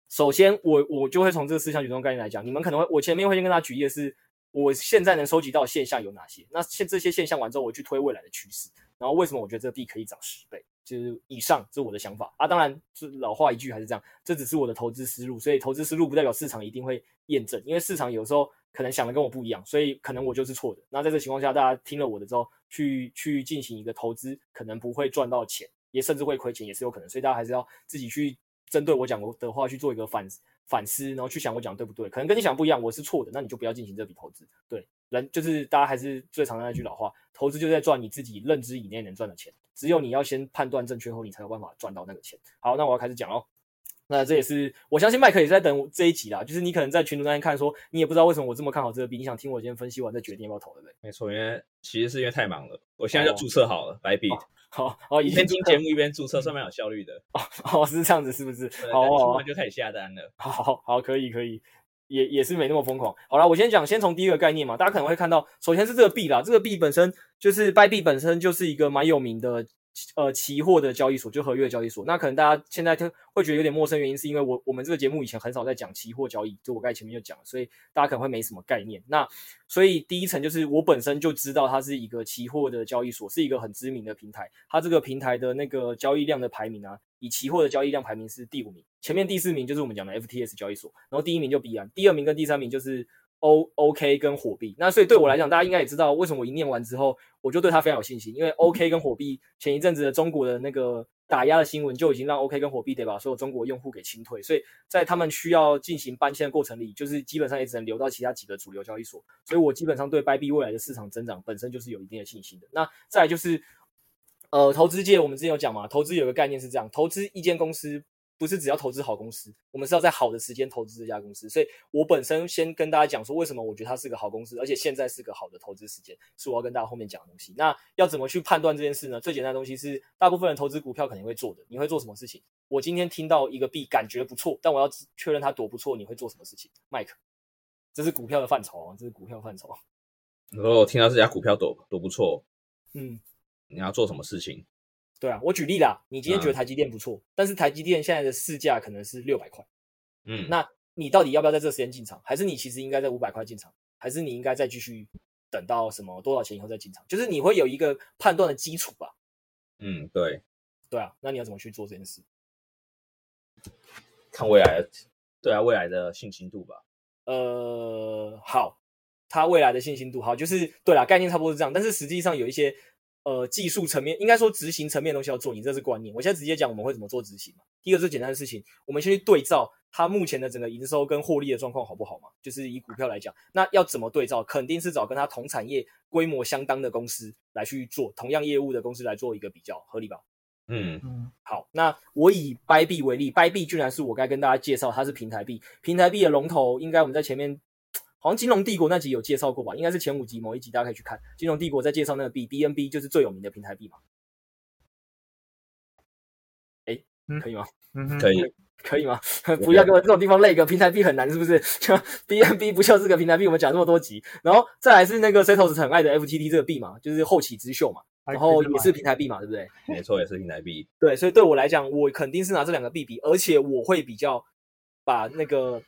首先我我就会从这个思想举重概念来讲，你们可能会我前面会先跟大家举例的是我现在能收集到的现象有哪些，那现这些现象完之后，我去推未来的趋势，然后为什么我觉得这个币可以涨十倍。就是以上，这是我的想法啊。当然，是老话一句，还是这样，这只是我的投资思路。所以，投资思路不代表市场一定会验证，因为市场有时候可能想的跟我不一样，所以可能我就是错的。那在这情况下，大家听了我的之后，去去进行一个投资，可能不会赚到钱，也甚至会亏钱，也是有可能。所以大家还是要自己去针对我讲过的话去做一个反反思，然后去想我讲对不对。可能跟你想不一样，我是错的，那你就不要进行这笔投资。对，人就是大家还是最常的那句老话，投资就是在赚你自己认知以内能赚的钱。只有你要先判断正确后，你才有办法赚到那个钱。好，那我要开始讲喽。那这也是我相信麦克也是在等这一集啦。就是你可能在群组那边看说，你也不知道为什么我这么看好这个币，你想听我今天分析完再决定要不要投，对不对？没错，因为其实是因为太忙了，我现在就注册好了白币。好，哦，一边听节目一边注册，算蛮有效率的。哦，是这样子，是不是？好，听完就开始下单了。好好好，可以可以。也也是没那么疯狂。好了，我先讲，先从第一个概念嘛，大家可能会看到，首先是这个币啦，这个币本身就是 b 币本身就是一个蛮有名的。呃，期货的交易所就合约交易所，那可能大家现在就会觉得有点陌生，原因是因为我我们这个节目以前很少在讲期货交易，就我刚才前面就讲了，所以大家可能会没什么概念。那所以第一层就是我本身就知道它是一个期货的交易所，是一个很知名的平台。它这个平台的那个交易量的排名啊，以期货的交易量排名是第五名，前面第四名就是我们讲的 FTS 交易所，然后第一名就币安，第二名跟第三名就是。O OK 跟火币，那所以对我来讲，大家应该也知道为什么我一念完之后，我就对它非常有信心。因为 OK 跟火币前一阵子的中国的那个打压的新闻，就已经让 OK 跟火币得把所有中国用户给清退。所以在他们需要进行搬迁的过程里，就是基本上也只能留到其他几个主流交易所。所以我基本上对 Bybit 未来的市场增长本身就是有一定的信心的。那再来就是，呃，投资界我们之前有讲嘛，投资有个概念是这样，投资一间公司。不是只要投资好公司，我们是要在好的时间投资这家公司。所以我本身先跟大家讲说，为什么我觉得它是个好公司，而且现在是个好的投资时间，是我要跟大家后面讲的东西。那要怎么去判断这件事呢？最简单的东西是，大部分人投资股票肯定会做的。你会做什么事情？我今天听到一个币感觉不错，但我要确认它多不错，你会做什么事情？？Mike，，这是股票的范畴啊，这是股票范畴。如果我听到这家股票多多不错，嗯，你要做什么事情？对啊，我举例啦，你今天觉得台积电不错，嗯、但是台积电现在的市价可能是六百块，嗯，那你到底要不要在这个时间进场？还是你其实应该在五百块进场？还是你应该再继续等到什么多少钱以后再进场？就是你会有一个判断的基础吧？嗯，对，对啊，那你要怎么去做这件事？看未来的，对啊，未来的信心度吧。呃，好，它未来的信心度好，就是对啦，概念差不多是这样，但是实际上有一些。呃，技术层面应该说执行层面的东西要做，你这是观念。我现在直接讲我们会怎么做执行嘛。第一个最简单的事情，我们先去对照它目前的整个营收跟获利的状况好不好嘛？就是以股票来讲，那要怎么对照？肯定是找跟它同产业规模相当的公司来去做同样业务的公司来做一个比较，合理吧？嗯嗯。好，那我以 Bybit 为例，Bybit 居然是我该跟大家介绍，它是平台币，平台币的龙头，应该我们在前面。好像金融帝国那集有介绍过吧？应该是前五集某一集，大家可以去看。金融帝国在介绍那个币，BNB 就是最有名的平台币嘛。哎，可以吗？嗯，可以，可以吗？不要给我这种地方累个平台币很难，是不是？就 BNB 不就是个平台币？我们讲这么多集，然后再来是那个 Setos 很爱的 FTT 这个币嘛，就是后起之秀嘛，然后也是平台币嘛，对不对？没错，也是平台币。对，所以对我来讲，我肯定是拿这两个币比，而且我会比较把那个。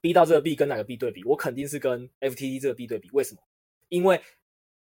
B 到这个 B 跟哪个 B 对比？我肯定是跟 FTT 这个 B 对比。为什么？因为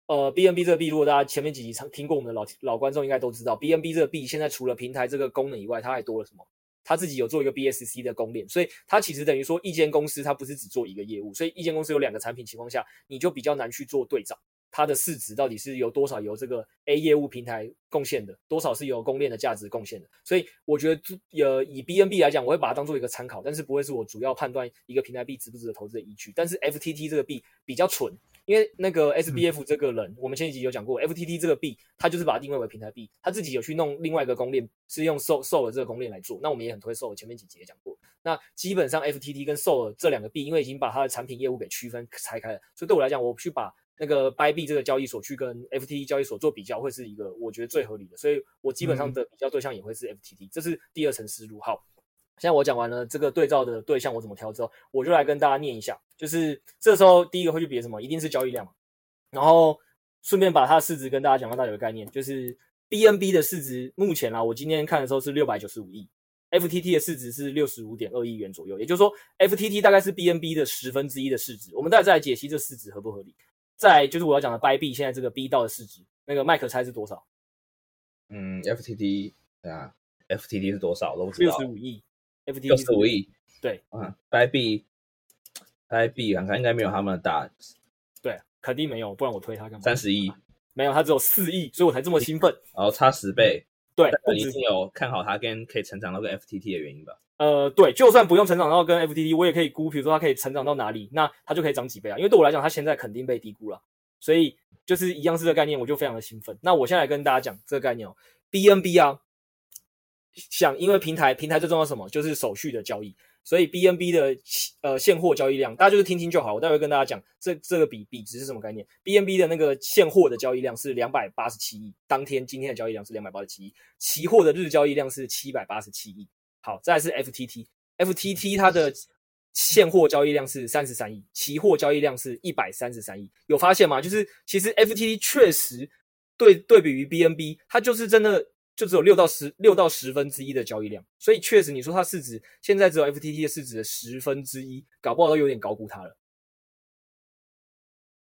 呃，BNB 这个 B，，如果大家前面几集常听过我们的老老观众，应该都知道，BNB 这个 B 现在除了平台这个功能以外，它还多了什么？它自己有做一个 BSC 的公链，所以它其实等于说一间公司它不是只做一个业务，所以一间公司有两个产品情况下，你就比较难去做对账。它的市值到底是由多少由这个 A 业务平台贡献的，多少是由公链的价值贡献的？所以我觉得，呃，以 BNB 来讲，我会把它当做一个参考，但是不会是我主要判断一个平台币值不值得投资的依据。但是 FTT 这个币比较蠢，因为那个 SBF 这个人，嗯、我们前几集有讲过，FTT 这个币，他就是把它定位为平台币，他自己有去弄另外一个公链，是用 Sol Sol 的这个公链来做。那我们也很推 Sol，前面几集也讲过。那基本上 FTT 跟 Sol 这两个币，因为已经把它的产品业务给区分拆开了，所以对我来讲，我去把。那个 Bybit 这个交易所去跟 FTT 交易所做比较，会是一个我觉得最合理的，所以我基本上的比较对象也会是 FTT，这是第二层思路。好，现在我讲完了这个对照的对象我怎么挑之后，我就来跟大家念一下，就是这时候第一个会去比什么，一定是交易量嘛，然后顺便把它的市值跟大家讲到大家有个概念，就是 BNB 的市值目前啊，我今天看的时候是六百九十五亿，FTT 的市值是六十五点二亿元左右，也就是说 FTT 大概是 BNB 的十分之一的市值，我们待会再来解析这市值合不合理。再就是我要讲的 Bybit 现在这个 B 道的市值，那个麦克猜是多少？嗯，FTT 啊，FTT 是多少？都不知道。六十五亿，FTT 六十五亿。对，嗯，Bybit，Bybit 看看应该没有他们的大。对，肯定没有，不然我推他干嘛？三十亿，没有，他只有四亿，所以我才这么兴奋。然后差十倍。对，你一定有看好他跟可以成长到个 FTT 的原因吧？呃，对，就算不用成长到跟 FTD，我也可以估，比如说它可以成长到哪里，那它就可以涨几倍啊。因为对我来讲，它现在肯定被低估了，所以就是一样是这个概念，我就非常的兴奋。那我现在来跟大家讲这个概念哦，BNB 啊，想因为平台平台最重要什么？就是手续的交易。所以 BNB 的呃现货交易量，大家就是听听就好。我待会跟大家讲这这个比比值是什么概念。BNB 的那个现货的交易量是两百八十七亿，当天今天的交易量是两百八十七亿，期货的日交易量是七百八十七亿。好，再来是 FTT，FTT 它的现货交易量是三十三亿，期货交易量是一百三十三亿。有发现吗？就是其实 FTT 确实对对比于 BNB，它就是真的。就只有六到十六到十分之一的交易量，所以确实你说它市值现在只有 FTT 的市值的十分之一，搞不好都有点高估它了。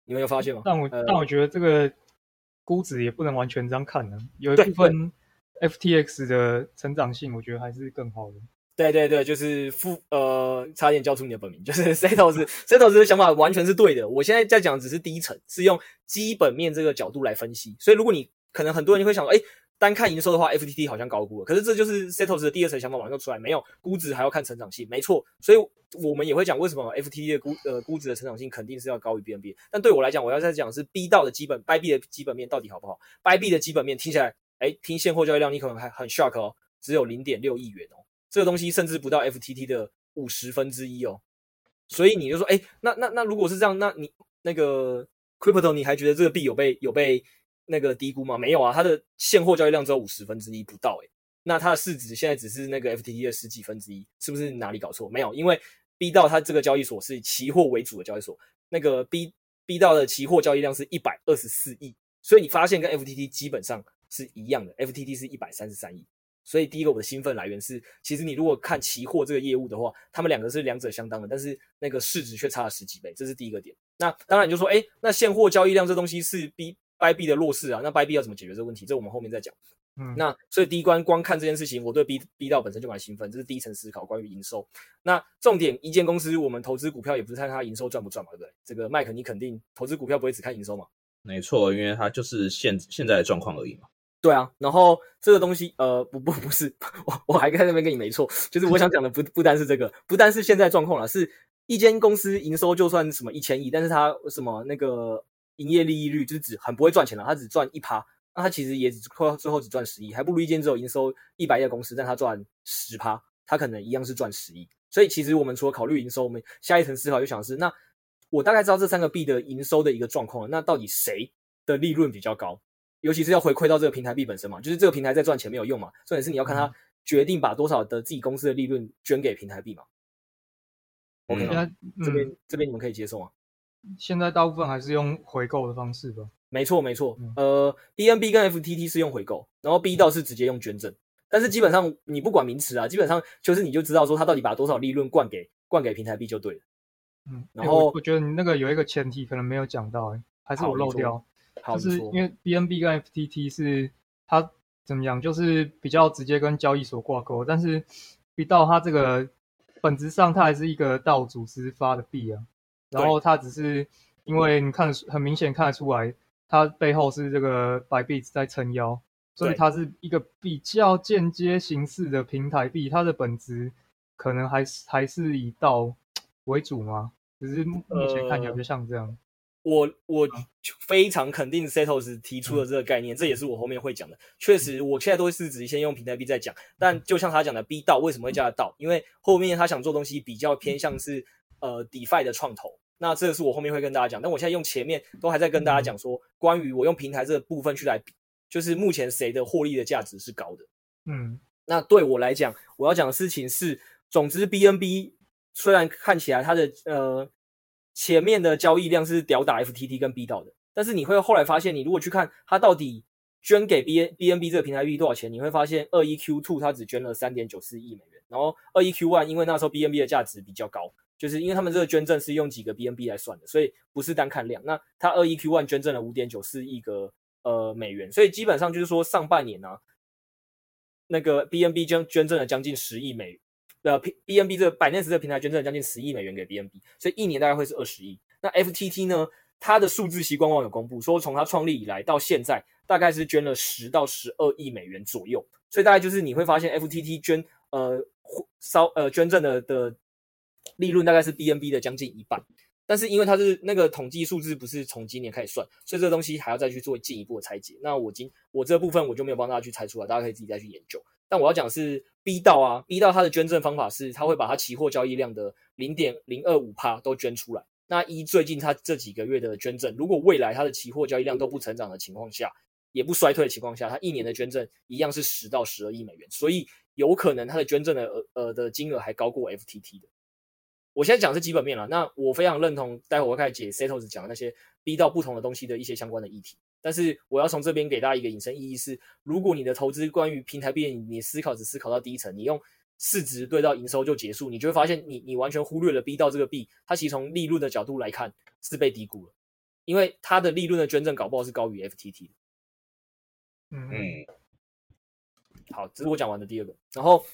你们有发现吗？但我、呃、但我觉得这个估值也不能完全这样看呢，有一部分 FTX 的成长性，我觉得还是更好的。对对对，就是负呃，差点叫出你的本名，就是 Setos Setos 的想法完全是对的。我现在在讲只是第一层，是用基本面这个角度来分析。所以如果你可能很多人会想说，哎。单看营收的话，FTT 好像高估了。可是这就是 Setos 的第二层想法马上出来，没有估值还要看成长性，没错。所以我们也会讲为什么 FTT 的估呃估值的成长性肯定是要高于 BNB。但对我来讲，我要再讲是 B 道的基本 Bybit 的基本面到底好不好？Bybit 的基本面听起来，哎，听现货交易量你可能还很 shock 哦，只有零点六亿元哦，这个东西甚至不到 FTT 的五十分之一哦。所以你就说，哎，那那那如果是这样，那你那个 Crypto 你还觉得这个币有被有被？那个低估吗？没有啊，它的现货交易量只有五十分之一不到诶、那它的市值现在只是那个 FTT 的十几分之一，是不是哪里搞错？没有，因为 B 到它这个交易所是以期货为主的交易所，那个 B B 到的期货交易量是一百二十四亿，所以你发现跟 FTT 基本上是一样的，FTT 是一百三十三亿，所以第一个我的兴奋来源是，其实你如果看期货这个业务的话，他们两个是两者相当的，但是那个市值却差了十几倍，这是第一个点。那当然你就说，哎，那现货交易量这东西是 B。Bybit 的弱势啊，那 Bybit 要怎么解决这个问题？这我们后面再讲。嗯，那所以第一关光看这件事情，我对 B B 到本身就蛮兴奋，这是第一层思考关于营收。那重点，一间公司我们投资股票也不是看它营收赚不赚嘛，对不对？这个麦克你肯定投资股票不会只看营收嘛？没错，因为它就是现现在的状况而已嘛。对啊，然后这个东西呃不不不是，我我还在那边跟你没错，就是我想讲的不不单是这个，不单是现在状况了，是一间公司营收就算什么一千亿，但是它什么那个。营业利益率就是指很不会赚钱了，它只赚一趴，那它其实也只最后只赚十亿，还不如一间只有营收一百亿的公司，但它赚十趴，它可能一样是赚十亿。所以其实我们除了考虑营收，我们下一层思考就想是，那我大概知道这三个币的营收的一个状况，那到底谁的利润比较高？尤其是要回馈到这个平台币本身嘛，就是这个平台在赚钱没有用嘛，重点是你要看它决定把多少的自己公司的利润捐给平台币嘛。OK，那、嗯、这边这边你们可以接受吗？现在大部分还是用回购的方式吧。没错，没错。嗯、呃，BNB 跟 FTT 是用回购，然后 B 道是直接用捐赠。但是基本上你不管名词啊，基本上就是你就知道说他到底把多少利润灌给灌给平台币就对了。嗯，然后、欸、我，我觉得你那个有一个前提可能没有讲到、欸，还是我漏掉。就是因为 BNB 跟 FTT 是它怎么样，就是比较直接跟交易所挂钩，但是 B 到它这个本质上它还是一个道组织发的币啊。然后它只是因为你看很明显看得出来，它背后是这个 Bybit 在撑腰，所以它是一个比较间接形式的平台币，它的本质可能还是还是以道为主嘛？只是目前看起来就像这样。呃、我我非常肯定 Setos 提出的这个概念，嗯、这也是我后面会讲的。确实，我现在都是只先用平台币在讲，但就像他讲的 B 道为什么会叫它道？因为后面他想做东西比较偏向是。呃，DeFi 的创投，那这个是我后面会跟大家讲。但我现在用前面都还在跟大家讲说，关于我用平台这个部分去来比，就是目前谁的获利的价值是高的。嗯，那对我来讲，我要讲的事情是，总之 BNB 虽然看起来它的呃前面的交易量是吊打 FTT 跟 B 道的，但是你会后来发现，你如果去看它到底捐给 B BNB 这个平台币多少钱，你会发现二一 Q Two 它只捐了三点九四亿美元，然后二一 Q One 因为那时候 BNB 的价值比较高。就是因为他们这个捐赠是用几个 BNB 来算的，所以不是单看量。那他二一 Q one 捐赠了五点九四亿个呃美元，所以基本上就是说上半年呢、啊，那个 BNB 捐捐赠了将近十亿美元，呃 BNB 这个 Binance 这个平台捐赠了将近十亿美元给 BNB，所以一年大概会是二十亿。那 FTT 呢，它的数字期官网有公布说，从它创立以来到现在，大概是捐了十到十二亿美元左右。所以大概就是你会发现，FTT 捐呃稍呃捐赠的的利润大概是 BNB 的将近一半。但是因为它是那个统计数字不是从今年开始算，所以这个东西还要再去做进一步的拆解。那我今我这部分我就没有帮大家去拆出来，大家可以自己再去研究。但我要讲的是 B 到啊，B 到它的捐赠方法是，它会把它期货交易量的零点零二五趴都捐出来。那一最近它这几个月的捐赠，如果未来它的期货交易量都不成长的情况下，也不衰退的情况下，它一年的捐赠一样是十到十二亿美元，所以有可能它的捐赠的额呃的金额还高过 FTT 的。我现在讲的是基本面了，那我非常认同，待会我会开始解 Setos 讲的那些 B 到不同的东西的一些相关的议题。但是我要从这边给大家一个引申意义是：如果你的投资关于平台币，你思考只思考到第一层，你用市值对到营收就结束，你就会发现你你完全忽略了 B 到这个币，它其实从利润的角度来看是被低估了，因为它的利润的捐赠搞不好是高于 FTT 的。嗯嗯，好，这是我讲完的第二个，然后。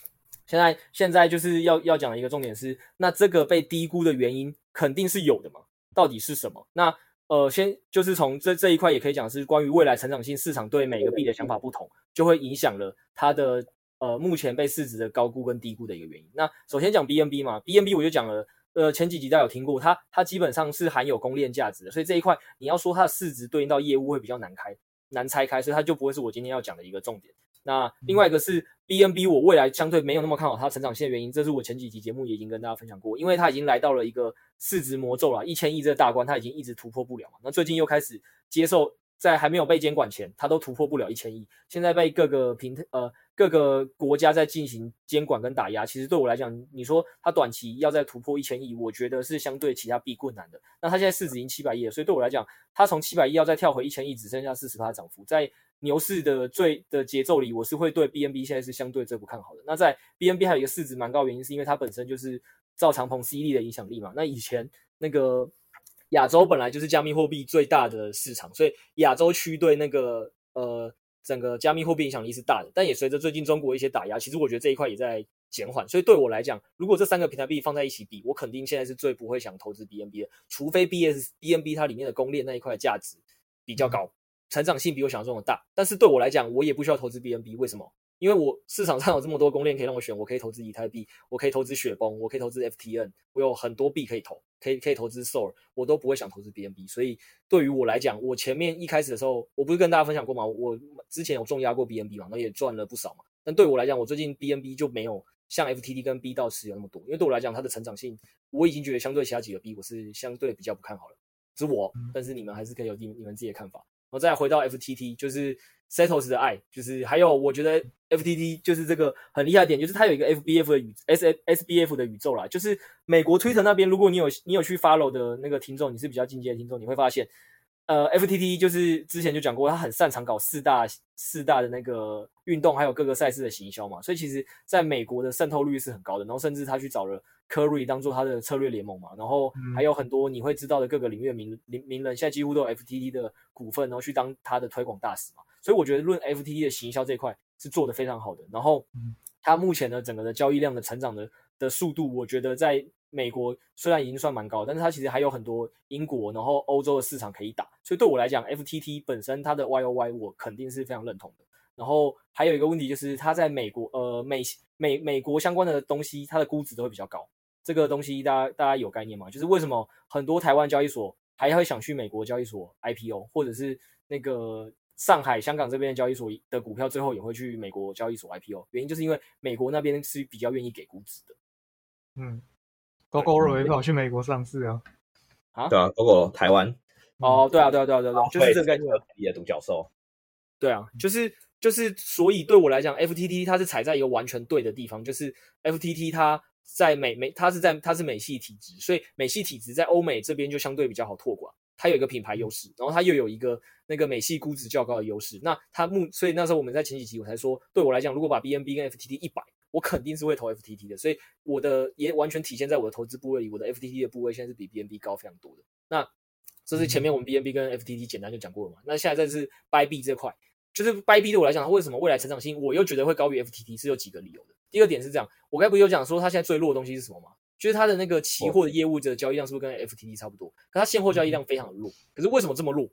现在现在就是要要讲的一个重点是，那这个被低估的原因肯定是有的嘛？到底是什么？那呃，先就是从这这一块也可以讲是关于未来成长性市场对每个币的想法不同，就会影响了它的呃目前被市值的高估跟低估的一个原因。那首先讲 BNB 嘛，BNB 我就讲了，呃，前几集大家有听过，它它基本上是含有公链价值的，所以这一块你要说它的市值对应到业务会比较难开难拆开，所以它就不会是我今天要讲的一个重点。那另外一个是 BNB，我未来相对没有那么看好它成长性的原因，这是我前几集节目也已经跟大家分享过，因为它已经来到了一个市值魔咒了，一千亿这个大关，它已经一直突破不了嘛。那最近又开始接受，在还没有被监管前，它都突破不了一千亿，现在被各个平呃各个国家在进行监管跟打压。其实对我来讲，你说它短期要再突破一千亿，我觉得是相对其他币困难的。那它现在市值已经七百亿了，所以对我来讲，它从七百亿要再跳回一千亿，只剩下四十趴涨幅，在。牛市的最的节奏里，我是会对 BNB 现在是相对最不看好的。那在 BNB 还有一个市值蛮高的原因，是因为它本身就是赵长鹏 C 力的影响力嘛。那以前那个亚洲本来就是加密货币最大的市场，所以亚洲区对那个呃整个加密货币影响力是大的。但也随着最近中国一些打压，其实我觉得这一块也在减缓。所以对我来讲，如果这三个平台币放在一起比，我肯定现在是最不会想投资 BNB 的，除非 BS BNB 它里面的公链那一块价值比较高。成长性比我想象中的大，但是对我来讲，我也不需要投资 BNB。为什么？因为我市场上有这么多公链可以让我选，我可以投资以太币，我可以投资雪崩，我可以投资 FTN，我有很多币可以投，可以可以投资 Sol，我都不会想投资 BNB。所以对于我来讲，我前面一开始的时候，我不是跟大家分享过吗？我之前有重压过 BNB 嘛，那也赚了不少嘛。但对我来讲，我最近 BNB 就没有像 FTD 跟 B 到持有那么多，因为对我来讲，它的成长性我已经觉得相对其他几个币，我是相对比较不看好了。是我，但是你们还是可以有你你们自己的看法。我再回到 FTT，就是 Settles 的爱，就是还有我觉得 FTT 就是这个很厉害的点，就是它有一个 FBF 的宇 S SBF 的宇宙啦，就是美国 Twitter 那边，如果你有你有去 follow 的那个听众，你是比较进阶的听众，你会发现。呃，FTT 就是之前就讲过，他很擅长搞四大四大的那个运动，还有各个赛事的行销嘛，所以其实在美国的渗透率是很高的。然后甚至他去找了 Curry 当做他的策略联盟嘛，然后还有很多你会知道的各个领域的名名名人，现在几乎都有 FTT 的股份，然后去当他的推广大使嘛。所以我觉得论 FTT 的行销这一块是做得非常好的。然后他目前的整个的交易量的成长的的速度，我觉得在。美国虽然已经算蛮高，但是它其实还有很多英国，然后欧洲的市场可以打，所以对我来讲，FTT 本身它的 YOY 我肯定是非常认同的。然后还有一个问题就是，它在美国，呃，美美美国相关的东西，它的估值都会比较高。这个东西大家大家有概念吗？就是为什么很多台湾交易所还会想去美国交易所 IPO，或者是那个上海、香港这边的交易所的股票最后也会去美国交易所 IPO，原因就是因为美国那边是比较愿意给估值的。嗯。Gogoro 也跑去美国上市啊？啊，对啊，Gogoro 台湾。哦，对啊，对啊，对啊，对啊，就是这个概念。也独角兽。对啊，就是就是，所以对我来讲，FTT 它是踩在一个完全对的地方，就是 FTT 它在美美，它是在它是美系体质，所以美系体质在欧美这边就相对比较好拓广，它有一个品牌优势，然后它又有一个那个美系估值较高的优势。那它目，所以那时候我们在前几集我才说，对我来讲，如果把 BNB 跟 FTT 一百。我肯定是会投 FTT 的，所以我的也完全体现在我的投资部位里。我的 FTT 的部位现在是比 BNB 高非常多的。那这是前面我们 BNB 跟 FTT 简单就讲过了嘛？那现在这是 Bybit 这块，就是 Bybit 对我来讲，它为什么未来成长性我又觉得会高于 FTT，是有几个理由的。第二点是这样，我刚才不是有讲说它现在最弱的东西是什么吗？就是它的那个期货的业务的交易量是不是跟 FTT 差不多？可它现货交易量非常的弱。可是为什么这么弱？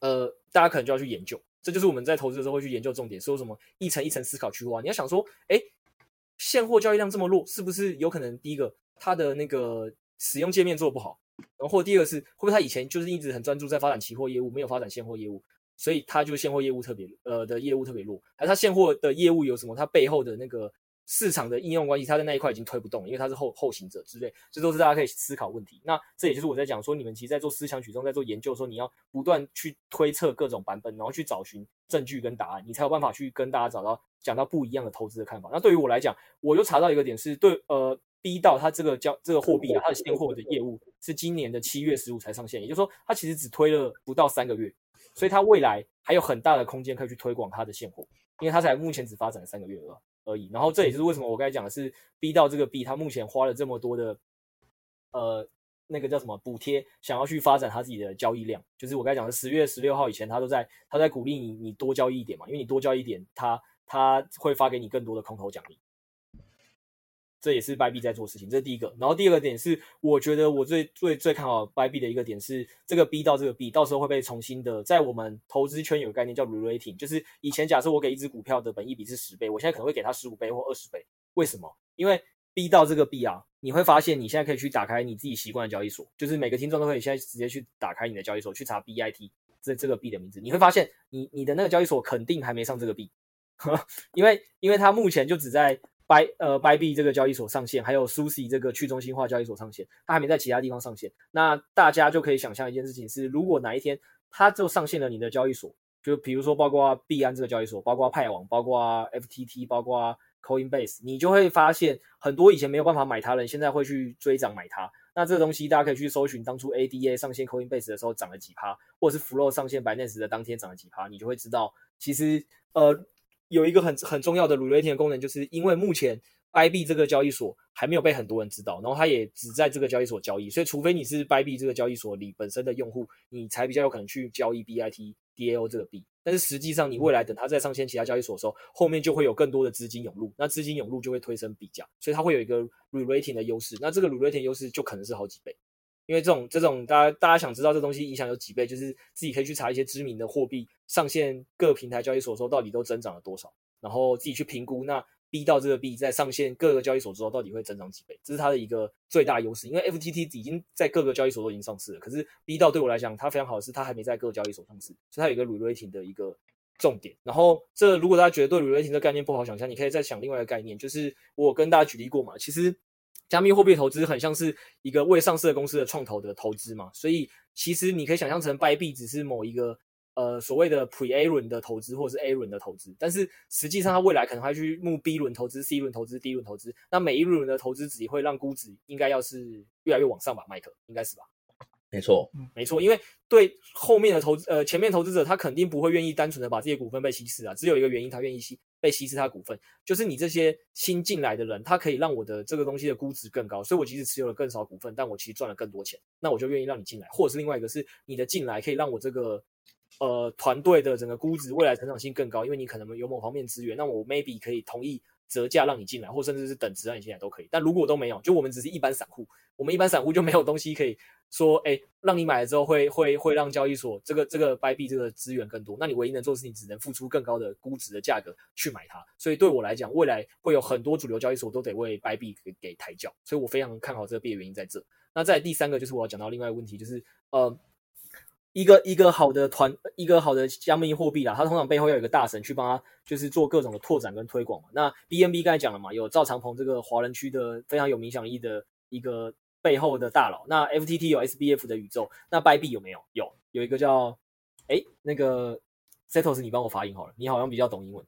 呃，大家可能就要去研究，这就是我们在投资的时候会去研究重点，说什么一层一层思考去挖。你要想说，哎，现货交易量这么弱，是不是有可能第一个它的那个使用界面做不好？然后第二个是会不会他以前就是一直很专注在发展期货业务，没有发展现货业务，所以他就现货业务特别呃的业务特别弱，还是他现货的业务有什么？他背后的那个市场的应用关系，它在那一块已经推不动，因为它是后后行者之类，这都是大家可以思考问题。那这也就是我在讲说，你们其实在做思想取中，在做研究的时候，你要不断去推测各种版本，然后去找寻证据跟答案，你才有办法去跟大家找到讲到不一样的投资的看法。那对于我来讲，我就查到一个点是对呃。逼到它这个交这个货币啊，它的现货的业务是今年的七月十五才上线，也就是说，它其实只推了不到三个月，所以它未来还有很大的空间可以去推广它的现货，因为它才目前只发展了三个月而而已。然后这也就是为什么我刚才讲的是 B 到这个 B，他目前花了这么多的呃那个叫什么补贴，想要去发展他自己的交易量。就是我刚才讲的十月十六号以前，他都在他在鼓励你你多交易一点嘛，因为你多交易一点，他他会发给你更多的空头奖励。这也是 bye b 在做事情，这是第一个。然后第二个点是，我觉得我最最最看好 bye b 的一个点是，这个 B 到这个 B，到时候会被重新的，在我们投资圈有个概念叫 re-rating，就是以前假设我给一只股票的本益比是十倍，我现在可能会给它十五倍或二十倍。为什么？因为 B 到这个 B 啊，你会发现你现在可以去打开你自己习惯的交易所，就是每个听众都可以现在直接去打开你的交易所，去查 BIT 这这个 B 的名字，你会发现你你的那个交易所肯定还没上这个 B，因为因为它目前就只在。By 呃 by b 这个交易所上线，还有 Sushi 这个去中心化交易所上线，它还没在其他地方上线。那大家就可以想象一件事情是，如果哪一天它就上线了你的交易所，就比如说包括币安这个交易所，包括派网，包括 FTT，包括 Coinbase，你就会发现很多以前没有办法买它的人，现在会去追涨买它。那这个东西大家可以去搜寻，当初 ADA 上线 Coinbase 的时候涨了几趴，或者是 Flow 上线 Binance 的当天涨了几趴，你就会知道，其实呃。有一个很很重要的 relating 的功能，就是因为目前 b y 这个交易所还没有被很多人知道，然后它也只在这个交易所交易，所以除非你是 b y 这个交易所里本身的用户，你才比较有可能去交易 BIT DAO 这个币。但是实际上，你未来等它再上线其他交易所的时候，后面就会有更多的资金涌入，那资金涌入就会推升币价，所以它会有一个 relating 的优势。那这个 relating 优势就可能是好几倍。因为这种这种大家大家想知道这东西影响有几倍，就是自己可以去查一些知名的货币上线各平台交易所的时候到底都增长了多少，然后自己去评估那逼到这个币在上线各个交易所之后到底会增长几倍，这是它的一个最大优势。因为 FTT 已经在各个交易所都已经上市了，可是逼到对我来讲它非常好的是它还没在各个交易所上市，所以它有一个 re-rating 的一个重点。然后这如果大家觉得对 re-rating 的概念不好想象，你可以再想另外一个概念，就是我跟大家举例过嘛，其实。加密货币投资很像是一个未上市的公司的创投的投资嘛，所以其实你可以想象成白币只是某一个呃所谓的 Pre-A 轮的投资或者是 A 轮的投资，但是实际上它未来可能还去募 B 轮投资、C 轮投资、D 轮投资，那每一轮的投资只会让估值应该要是越来越往上吧，麦克应该是吧？没错，没错，因为对后面的投资呃前面投资者他肯定不会愿意单纯的把这些股份被稀释啊，只有一个原因他愿意稀。被稀释他股份，就是你这些新进来的人，他可以让我的这个东西的估值更高，所以我即使持有了更少股份，但我其实赚了更多钱，那我就愿意让你进来，或者是另外一个是你的进来可以让我这个呃团队的整个估值未来成长性更高，因为你可能有某方面资源，那我 maybe 可以同意折价让你进来，或甚至是等值让你进来都可以。但如果都没有，就我们只是一般散户，我们一般散户就没有东西可以。说，哎，让你买了之后会会会让交易所这个这个 Bybit 这个资源更多，那你唯一能做的事情，只能付出更高的估值的价格去买它。所以对我来讲，未来会有很多主流交易所都得为 Bybit 给给抬轿，所以我非常看好这个币的原因在这。那在第三个就是我要讲到另外一个问题，就是呃，一个一个好的团，一个好的加密货币啦，它通常背后要有一个大神去帮他，就是做各种的拓展跟推广嘛。那 BNB 刚才讲了嘛，有赵长鹏这个华人区的非常有影响力的一个。背后的大佬，那 FTT 有 SBF 的宇宙，那 Bybit 有没有？有，有一个叫哎，那个 Setos，你帮我发音好了，你好像比较懂英文。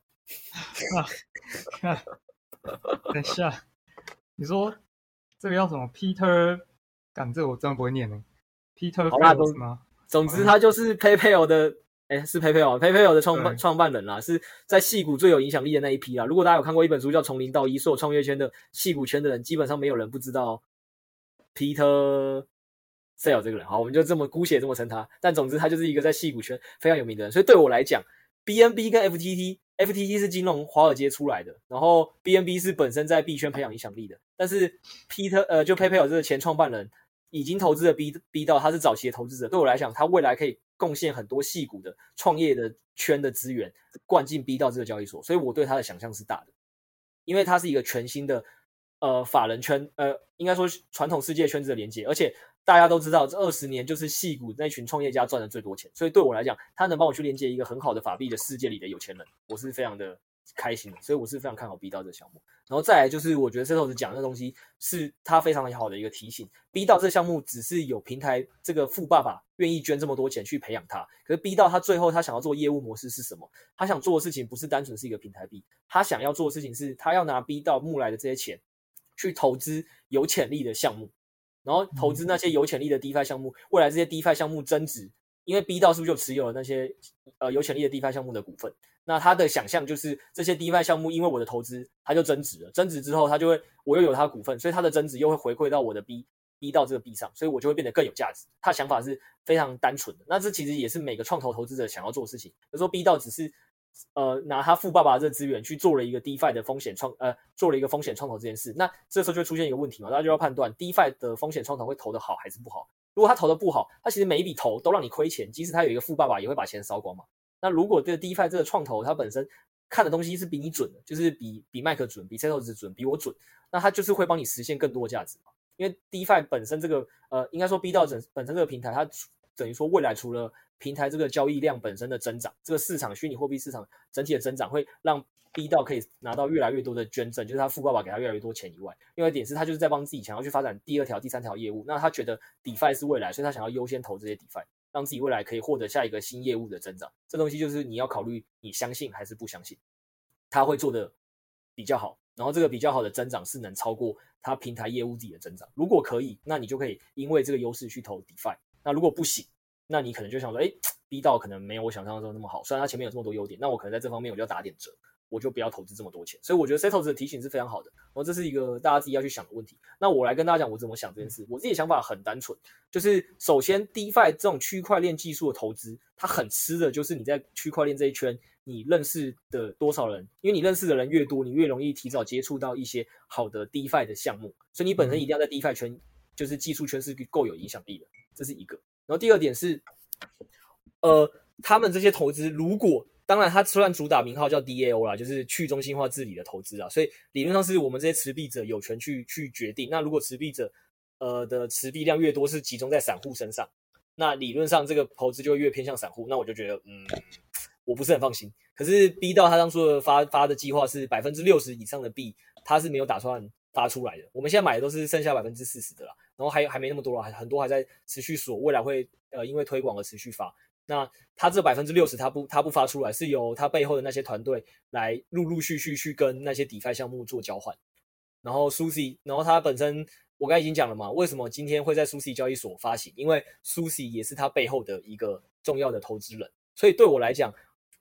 啊、等一下，你说这个叫什么？Peter，干这个我真的不会念呢。Peter 好啦，总总之他就是 PayPal 的，哎，是 PayPal，PayPal 的创办创办人啦，是在戏谷最有影响力的那一批啦。如果大家有看过一本书叫《从零到一》，所有创业圈的戏谷圈的人，基本上没有人不知道。Peter Sale 这个人，好，我们就这么姑且这么称他。但总之，他就是一个在戏谷圈非常有名的人。所以对我来讲，BNB 跟 FTT FTT 是金融华尔街出来的，然后 BNB 是本身在币圈培养影响力的，但是 Peter 呃，就 PayPal 这个前创办人已经投资了 B B 到他是早期的投资者，对我来讲，他未来可以贡献很多矽谷的创业的圈的资源，灌进 B 到这个交易所，所以我对他的想象是大的，因为它是一个全新的呃法人圈，呃，应该说传统世界圈子的连接，而且。大家都知道，这二十年就是矽谷那群创业家赚的最多钱，所以对我来讲，他能帮我去连接一个很好的法币的世界里的有钱人，我是非常的开心的，所以我是非常看好 B 道这个项目。然后再来就是，我觉得 Setos 讲的东西是他非常好的一个提醒，B 道这个项目只是有平台这个富爸爸愿意捐这么多钱去培养他，可是 B 道他最后他想要做业务模式是什么？他想做的事情不是单纯是一个平台币，他想要做的事情是他要拿 B 道募来的这些钱去投资有潜力的项目。然后投资那些有潜力的 DeFi 项目，未来这些 DeFi 项目增值，因为 B 道是不是就持有了那些呃有潜力的 DeFi 项目的股份？那他的想象就是这些 DeFi 项目因为我的投资，它就增值了，增值之后它就会我又有它股份，所以它的增值又会回馈到我的 B B 到这个 B 上，所以我就会变得更有价值。他的想法是非常单纯的，那这其实也是每个创投投资者想要做的事情。比如说 B 到只是。呃，拿他富爸爸的这资源去做了一个 DeFi 的风险创，呃，做了一个风险创投这件事，那这时候就会出现一个问题嘛，大家就要判断 DeFi 的风险创投会投得好还是不好。如果他投得不好，他其实每一笔投都让你亏钱，即使他有一个富爸爸，也会把钱烧光嘛。那如果这个 DeFi 这个创投它本身看的东西是比你准的，就是比比麦克准，比 Setos 准，比我准，那他就是会帮你实现更多价值嘛。因为 DeFi 本身这个，呃，应该说 B 到整本身这个平台，它等于说未来除了平台这个交易量本身的增长，这个市场虚拟货币市场整体的增长会让 B 到可以拿到越来越多的捐赠，就是他富爸爸给他越来越多钱以外，另外一点是他就是在帮自己想要去发展第二条、第三条业务，那他觉得 DeFi 是未来，所以他想要优先投这些 DeFi，让自己未来可以获得下一个新业务的增长。这东西就是你要考虑你相信还是不相信，他会做的比较好，然后这个比较好的增长是能超过他平台业务自己的增长。如果可以，那你就可以因为这个优势去投 DeFi。那如果不行，那你可能就想说，哎，B 道可能没有我想象中那么好。虽然它前面有这么多优点，那我可能在这方面我就要打点折，我就不要投资这么多钱。所以我觉得 Setos 的提醒是非常好的。然后这是一个大家自己要去想的问题。那我来跟大家讲我怎么想这件事。我自己的想法很单纯，就是首先 DeFi 这种区块链技术的投资，它很吃的就是你在区块链这一圈你认识的多少人。因为你认识的人越多，你越容易提早接触到一些好的 DeFi 的项目。所以你本身一定要在 DeFi 圈，就是技术圈是够有影响力的。这是一个。然后第二点是，呃，他们这些投资，如果当然，他虽然主打名号叫 DAO 啦，就是去中心化治理的投资啊，所以理论上是我们这些持币者有权去去决定。那如果持币者呃的持币量越多，是集中在散户身上，那理论上这个投资就会越偏向散户。那我就觉得，嗯，我不是很放心。可是 B 到他当初的发发的计划是百分之六十以上的币，他是没有打算发出来的。我们现在买的都是剩下百分之四十的啦。然后还还没那么多了，很多还在持续锁，未来会呃因为推广而持续发。那他这百分之六十他不他不发出来，是由他背后的那些团队来陆陆续续去跟那些 DeFi 项目做交换。然后 Sushi，然后他本身我刚才已经讲了嘛，为什么今天会在 Sushi 交易所发行？因为 Sushi 也是他背后的一个重要的投资人。所以对我来讲，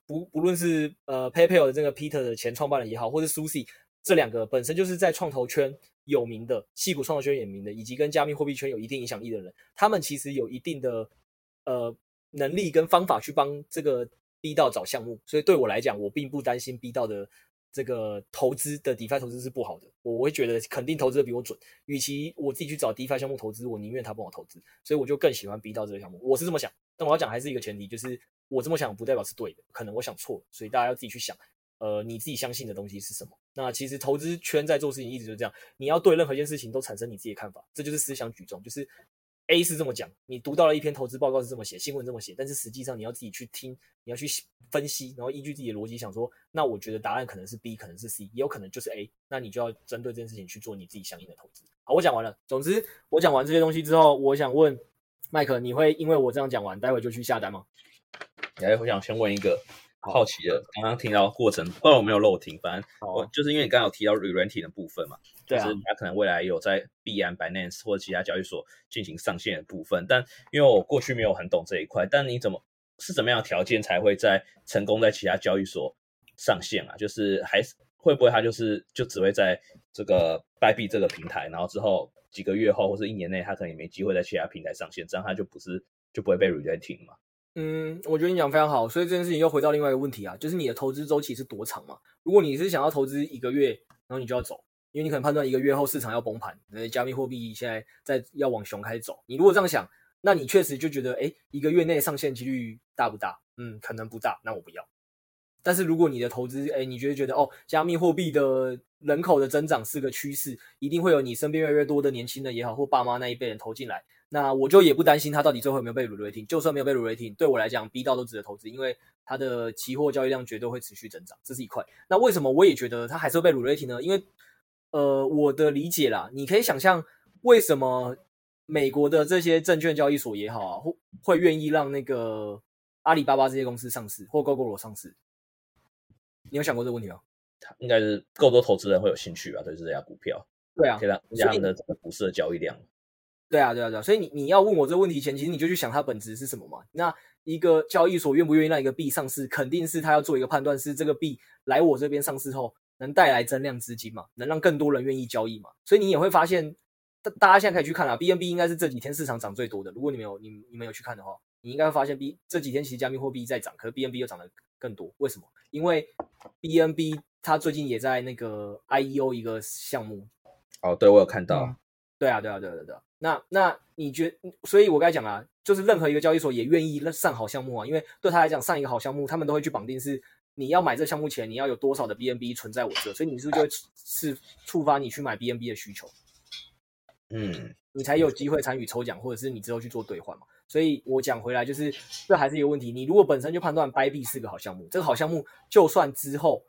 不不论是呃 PayPal 的这个 Peter 的前创办人也好，或是 Sushi 这两个本身就是在创投圈。有名的矽谷创投圈有名的，以及跟加密货币圈有一定影响力的人，他们其实有一定的呃能力跟方法去帮这个 B 道找项目，所以对我来讲，我并不担心 B 道的这个投资的 DeFi 投资是不好的，我会觉得肯定投资的比我准。与其我自己去找 DeFi 项目投资，我宁愿他帮我投资，所以我就更喜欢 B 道这个项目。我是这么想，但我要讲还是一个前提，就是我这么想不代表是对的，可能我想错了，所以大家要自己去想。呃，你自己相信的东西是什么？那其实投资圈在做事情一直就这样，你要对任何一件事情都产生你自己的看法，这就是思想举重。就是 A 是这么讲，你读到了一篇投资报告是这么写，新闻这么写，但是实际上你要自己去听，你要去分析，然后依据自己的逻辑想说，那我觉得答案可能是 B，可能是 C，也有可能就是 A，那你就要针对这件事情去做你自己相应的投资。好，我讲完了。总之，我讲完这些东西之后，我想问麦克，你会因为我这样讲完，待会就去下单吗？哎，我想先问一个。好奇的，刚刚听到过程，不知道我没有漏听，反正我就是因为你刚刚有提到 re-renting 的部分嘛，对啊，就是他可能未来有在币安、Binance 或者其他交易所进行上线的部分，但因为我过去没有很懂这一块，但你怎么是怎么样的条件才会在成功在其他交易所上线啊？就是还是会不会他就是就只会在这个 Bybit 这个平台，然后之后几个月后或者一年内他可能也没机会在其他平台上线，这样他就不是就不会被 re-renting 嘛？嗯，我觉得你讲非常好，所以这件事情又回到另外一个问题啊，就是你的投资周期是多长嘛？如果你是想要投资一个月，然后你就要走，因为你可能判断一个月后市场要崩盘，那加密货币现在在要往熊开始走。你如果这样想，那你确实就觉得，哎，一个月内上线几率大不大？嗯，可能不大，那我不要。但是如果你的投资，哎，你觉得觉得哦，加密货币的人口的增长是个趋势，一定会有你身边越来越多的年轻人也好，或爸妈那一辈人投进来，那我就也不担心它到底最后有没有被 re-rating。就算没有被 re-rating，对我来讲，B 到都值得投资，因为它的期货交易量绝对会持续增长，这是一块。那为什么我也觉得它还是会被 re-rating 呢？因为，呃，我的理解啦，你可以想象为什么美国的这些证券交易所也好啊，会会愿意让那个阿里巴巴这些公司上市或 Gogoro 上市。你有想过这个问题吗？应该是够多投资人会有兴趣吧，对这家股票。对啊，可以让这样的这个股市的交易量。对啊，对啊，对啊。所以你你要问我这个问题前，其实你就去想它本质是什么嘛？那一个交易所愿不愿意让一个币上市，肯定是他要做一个判断，是这个币来我这边上市后能带来增量资金嘛，能让更多人愿意交易嘛。所以你也会发现，大大家现在可以去看啊，BNB 应该是这几天市场涨最多的。如果你没有你你没有去看的话，你应该会发现 B 这几天其实加密货币在涨，可是 BNB 又涨得更多。为什么？因为 BNB 它最近也在那个 IEO 一个项目。哦，对，我有看到。嗯、对啊，对啊，对啊，对啊。那那你觉得？所以我刚才讲啊，就是任何一个交易所也愿意上好项目啊，因为对他来讲，上一个好项目，他们都会去绑定是你要买这项目前，你要有多少的 BNB 存在我这，所以你是不是就会是触发你去买 BNB 的需求？嗯，你才有机会参与抽奖，或者是你之后去做兑换嘛。所以我讲回来，就是这还是一个问题。你如果本身就判断 Bybit 是个好项目，这个好项目就算之后，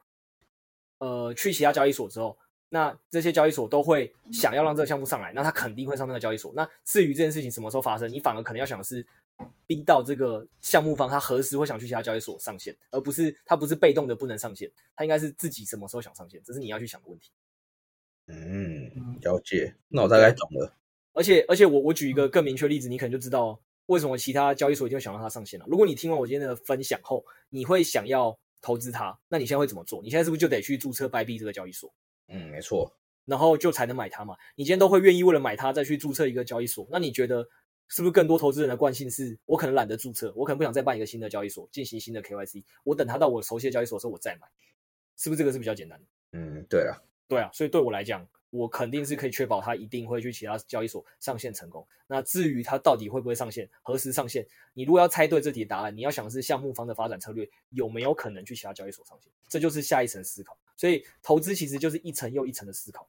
呃，去其他交易所之后，那这些交易所都会想要让这个项目上来，那他肯定会上那个交易所。那至于这件事情什么时候发生，你反而可能要想的是，逼到这个项目方他何时会想去其他交易所上线，而不是他不是被动的不能上线，他应该是自己什么时候想上线，这是你要去想的问题。嗯，了解。那我大概懂了。而且而且我我举一个更明确例子，你可能就知道。为什么其他交易所一定会想让它上线了？如果你听完我今天的分享后，你会想要投资它，那你现在会怎么做？你现在是不是就得去注册 Bybit 这个交易所？嗯，没错。然后就才能买它嘛？你今天都会愿意为了买它再去注册一个交易所？那你觉得是不是更多投资人的惯性是，我可能懒得注册，我可能不想再办一个新的交易所进行新的 KYC，我等它到我熟悉的交易所的时候我再买，是不是这个是比较简单的？嗯，对啊，对啊，所以对我来讲。我肯定是可以确保它一定会去其他交易所上线成功。那至于它到底会不会上线，何时上线，你如果要猜对这题答案，你要想的是项目方的发展策略有没有可能去其他交易所上线，这就是下一层思考。所以投资其实就是一层又一层的思考。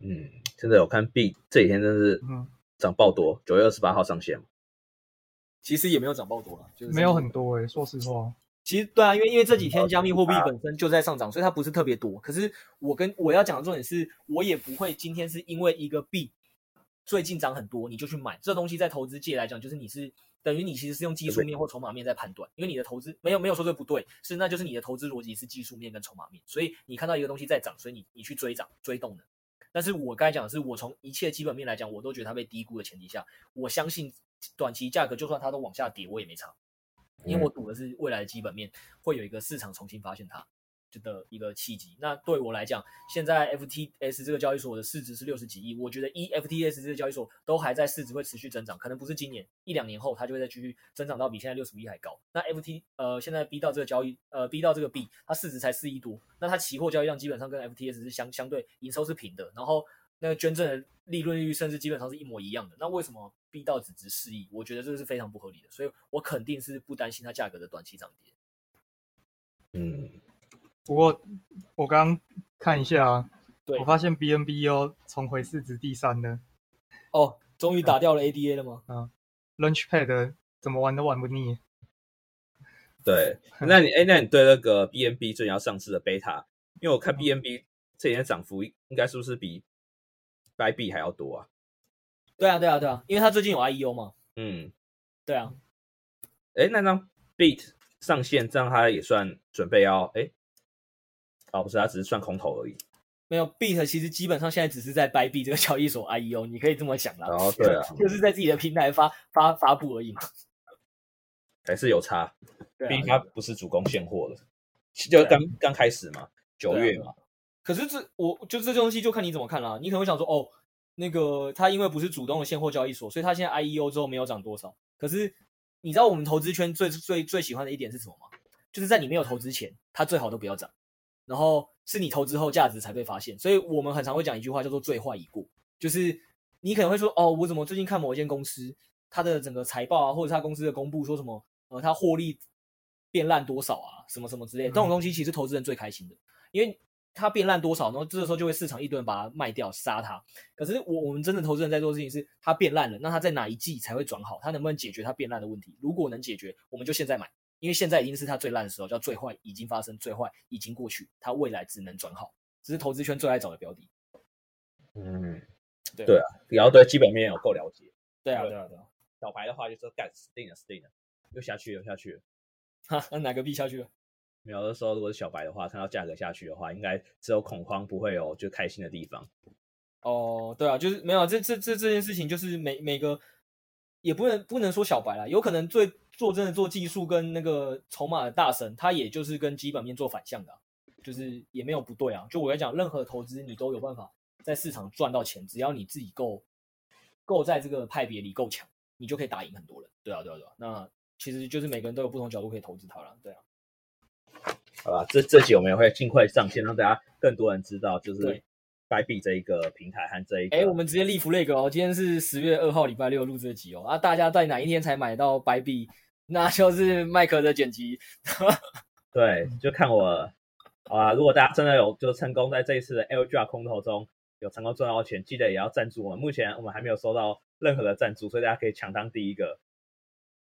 嗯，现在我看币这几天真是涨爆多，九月二十八号上线，其实也没有涨爆多了，就是没有很多诶、欸，说实话。其实对啊，因为因为这几天加密货币本身就在上涨，所以它不是特别多。可是我跟我要讲的重点是，我也不会今天是因为一个币最近涨很多，你就去买这东西。在投资界来讲，就是你是等于你其实是用技术面或筹码面在判断，因为你的投资没有没有说这不对，是那就是你的投资逻辑是技术面跟筹码面，所以你看到一个东西在涨，所以你你去追涨追动的。但是我刚才讲的是，我从一切基本面来讲，我都觉得它被低估的前提下，我相信短期价格就算它都往下跌，我也没差。因为我赌的是未来的基本面会有一个市场重新发现它的一个契机。那对我来讲，现在 FTS 这个交易所的市值是六十几亿，我觉得一 FTS 这个交易所都还在市值会持续增长，可能不是今年一两年后它就会再继续增长到比现在六十亿还高。那 FT 呃现在逼到这个交易呃逼到这个币，它市值才四亿多，那它期货交易量基本上跟 FTS 是相相对营收是平的，然后。那个捐赠的利润率甚至基本上是一模一样的，那为什么 B 到只值四亿？我觉得这个是非常不合理的，所以我肯定是不担心它价格的短期涨跌。嗯，不过我刚刚看一下，对，我发现 BNB 又重回市值第三了。哦，终于打掉了 ADA 了吗？啊，Launchpad 怎么玩都玩不腻。对，那你哎，那你对那个 BNB 最近要上市的 Beta，因为我看 BNB 这几天涨幅应该是不是比？Bybit 还要多啊？对啊，对啊，对啊，因为它最近有 IEO 嘛。嗯，对啊。哎，那张 Beat 上线，这样它也算准备要哎？哦，不是，它只是算空头而已。没有，Beat 其实基本上现在只是在 Bybit 这个交易所 IEO，你可以这么想啦。哦，对啊，就是在自己的平台发发发布而已嘛。还是有差，毕竟它不是主攻现货的，就刚刚开始嘛，九月嘛。可是这我就这东西就看你怎么看啦。你可能会想说，哦，那个它因为不是主动的现货交易所，所以它现在 IEO 之后没有涨多少。可是你知道我们投资圈最最最喜欢的一点是什么吗？就是在你没有投资前，它最好都不要涨，然后是你投资后价值才被发现。所以我们很常会讲一句话叫做“最坏已过”，就是你可能会说：“哦，我怎么最近看某一间公司，它的整个财报啊，或者它公司的公布说什么，呃，它获利变烂多少啊，什么什么之类的，这种东西其实投资人最开心的，因为它变烂多少，然后这个时候就会市场一堆人把它卖掉杀它。可是我我们真的投资人在做的事情是，它变烂了，那它在哪一季才会转好？它能不能解决它变烂的问题？如果能解决，我们就现在买。”因为现在已经是它最烂的时候，叫最坏已经发生，最坏已经过去，它未来只能转好，这是投资圈最爱找的标的。嗯，对对啊，然后对基本面有够了解。对啊，对啊，对啊。小白的话就是干死定了，死定了，又下去了，又下去了。哈，那哪个币下去了？没有的时候，如果是小白的话，看到价格下去的话，应该只有恐慌，不会有就开心的地方。哦，对啊，就是没有这这这这件事情，就是每每个也不能不能说小白啦，有可能最。做真的做技术跟那个筹码的大神，他也就是跟基本面做反向的，啊，就是也没有不对啊。就我来讲，任何投资你都有办法在市场赚到钱，只要你自己够够在这个派别里够强，你就可以打赢很多人。对啊，对啊，对啊。那其实就是每个人都有不同角度可以投资它了。对啊。好吧，这这集我们也会尽快上线，让大家更多人知道，就是。Bybit 这一个平台和这一个，哎，我们直接立 flag 哦，今天是十月二号礼拜六录这集哦，啊，大家在哪一天才买到 Bybit，那就是麦克的剪辑，对，就看我，好啊，如果大家真的有就成功在这一次的 LGR 空投中有成功赚到钱，记得也要赞助我们，目前我们还没有收到任何的赞助，所以大家可以抢当第一个。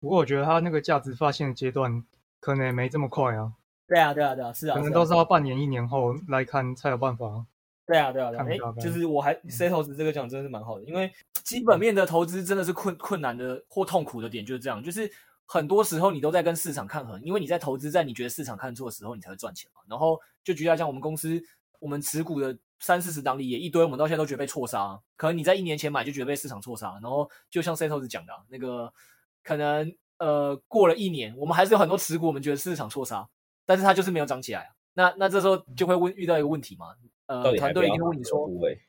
不过我觉得它那个价值发现的阶段可能也没这么快啊。对啊，对啊，对啊，是啊，可能都是要半年一年后来看才有办法。对啊，对啊，对啊，哎，就是我还 Setos 这个奖真的是蛮好的，因为基本面的投资真的是困困难的或痛苦的点就是这样，就是很多时候你都在跟市场抗衡，因为你在投资在你觉得市场看错的时候，你才会赚钱嘛。然后就举例来讲，我们公司我们持股的三四十档里也一堆，我们到现在都觉得被错杀，可能你在一年前买就觉得被市场错杀，然后就像 Setos 讲的那个，可能呃过了一年，我们还是有很多持股，我们觉得市场错杀，但是它就是没有涨起来啊。那那这时候就会问遇到一个问题嘛？呃，团队一定会问你说，部位，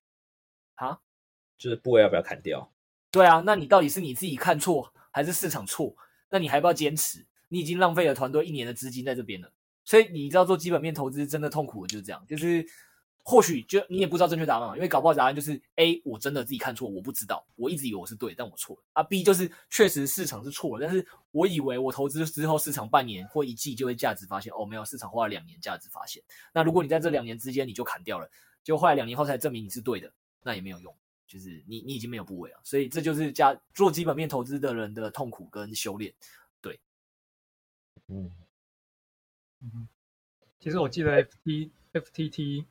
啊，就是部位要不要砍掉？对啊，那你到底是你自己看错，还是市场错？那你还不要坚持？你已经浪费了团队一年的资金在这边了。所以你知道做基本面投资真的痛苦的就是这样，就是。或许就你也不知道正确答案嘛，因为搞不好答案就是 A，我真的自己看错，我不知道，我一直以为我是对，但我错了啊。B 就是确实市场是错了，但是我以为我投资之后市场半年或一季就会价值发现，哦，没有，市场花了两年价值发现。那如果你在这两年之间你就砍掉了，就后来两年后才证明你是对的，那也没有用，就是你你已经没有部位了。所以这就是加做基本面投资的人的痛苦跟修炼。对，嗯嗯，其实我记得 FT FTT。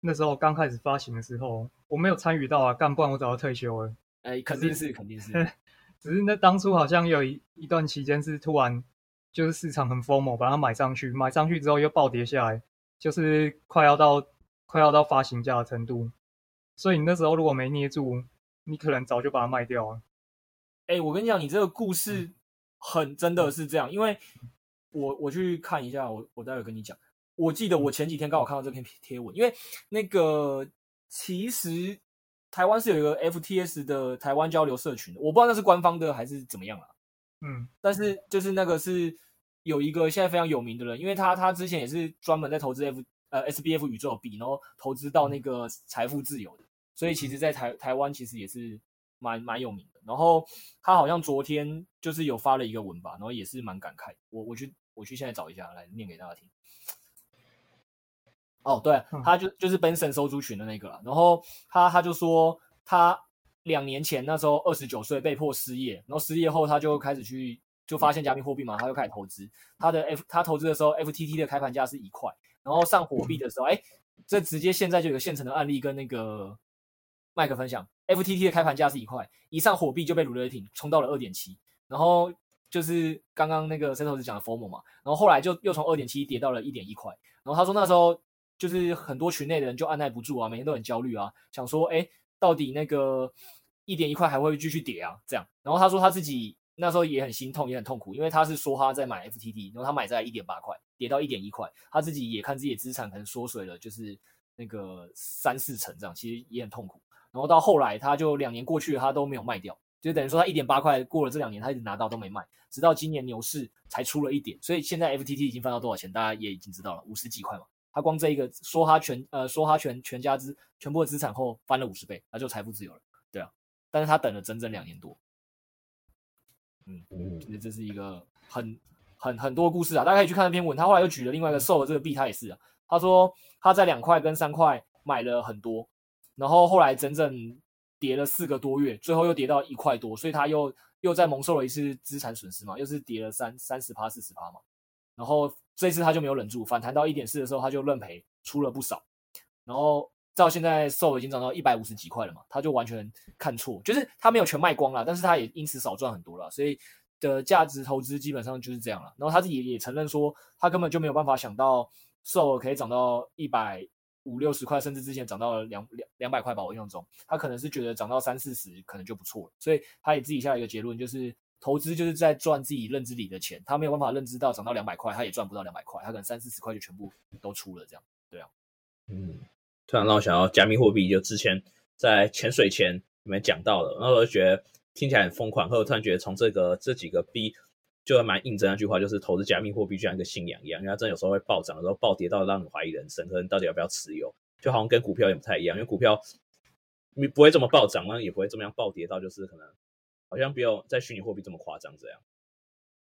那时候刚开始发行的时候，我没有参与到啊，干不然我早就退休了。哎、欸，肯定是，肯定是。只是那当初好像有一一段期间是突然就是市场很疯猛，把它买上去，买上去之后又暴跌下来，就是快要到快要到发行价的程度。所以你那时候如果没捏住，你可能早就把它卖掉了。哎、欸，我跟你讲，你这个故事很真的是这样，因为我我去看一下，我我待会跟你讲。我记得我前几天刚好看到这篇贴文，因为那个其实台湾是有一个 FTS 的台湾交流社群的，我不知道那是官方的还是怎么样啊。嗯，但是就是那个是有一个现在非常有名的人，因为他他之前也是专门在投资 F 呃 SBF 宇宙币，然后投资到那个财富自由的，所以其实在台台湾其实也是蛮蛮有名的。然后他好像昨天就是有发了一个文吧，然后也是蛮感慨。我我去我去现在找一下来念给大家听。哦，对，他就就是 Benson 收租群的那个了。然后他他就说，他两年前那时候二十九岁被迫失业，然后失业后他就开始去就发现加密货币嘛，他就开始投资。他的 F 他投资的时候，FTT 的开盘价是一块，然后上火币的时候，哎，这直接现在就有现成的案例跟那个麦克分享，FTT 的开盘价是一块，一上火币就被卢雷霆冲到了二点七，然后就是刚刚那个 Setos 讲的 FOMO 嘛，然后后来就又从二点七跌到了一点一块，然后他说那时候。就是很多群内的人就按捺不住啊，每天都很焦虑啊，想说，哎，到底那个一点一块还会继续跌啊？这样，然后他说他自己那时候也很心痛，也很痛苦，因为他是说他在买 FTT，然后他买在一点八块，跌到一点一块，他自己也看自己的资产可能缩水了，就是那个三四成这样，其实也很痛苦。然后到后来他就两年过去了，他都没有卖掉。就等于说他一点八块过了这两年他一直拿到都没卖，直到今年牛市才出了一点，所以现在 FTT 已经翻到多少钱，大家也已经知道了，五十几块嘛。他光这一个说他全呃说他全全家资全部的资产后翻了五十倍，他就财富自由了，对啊。但是他等了整整两年多，嗯，这是一个很很很多故事啊，大家可以去看那篇文。他后来又举了另外一个 SOL 的这个币，他也是啊，他说他在两块跟三块买了很多，然后后来整整跌了四个多月，最后又跌到一块多，所以他又又再蒙受了一次资产损失嘛，又是跌了三三十趴四十趴嘛，然后。这一次他就没有忍住，反弹到一点四的时候，他就认赔出了不少。然后到现在，SO 已经涨到一百五十几块了嘛，他就完全看错，就是他没有全卖光了，但是他也因此少赚很多了。所以的价值投资基本上就是这样了。然后他自己也承认说，他根本就没有办法想到 SO 可以涨到一百五六十块，甚至之前涨到了两两两百块吧，我印象中，他可能是觉得涨到三四十可能就不错了。所以他也自己下了一个结论，就是。投资就是在赚自己认知里的钱，他没有办法认知到涨到两百块，他也赚不到两百块，他可能三四十块就全部都出了，这样，对啊，嗯，突然让我想到加密货币，就之前在潜水前你们讲到了，然后我就觉得听起来很疯狂，后来突然觉得从这个这几个币就蛮印证那句话，就是投资加密货币就像一个信仰一样，因为它真的有时候会暴涨，有时候暴跌到让你怀疑人生，可能到底要不要持有，就好像跟股票也不太一样，因为股票你不会这么暴涨，那也不会这么样暴跌到就是可能。好像没有在虚拟货币这么夸张，这样。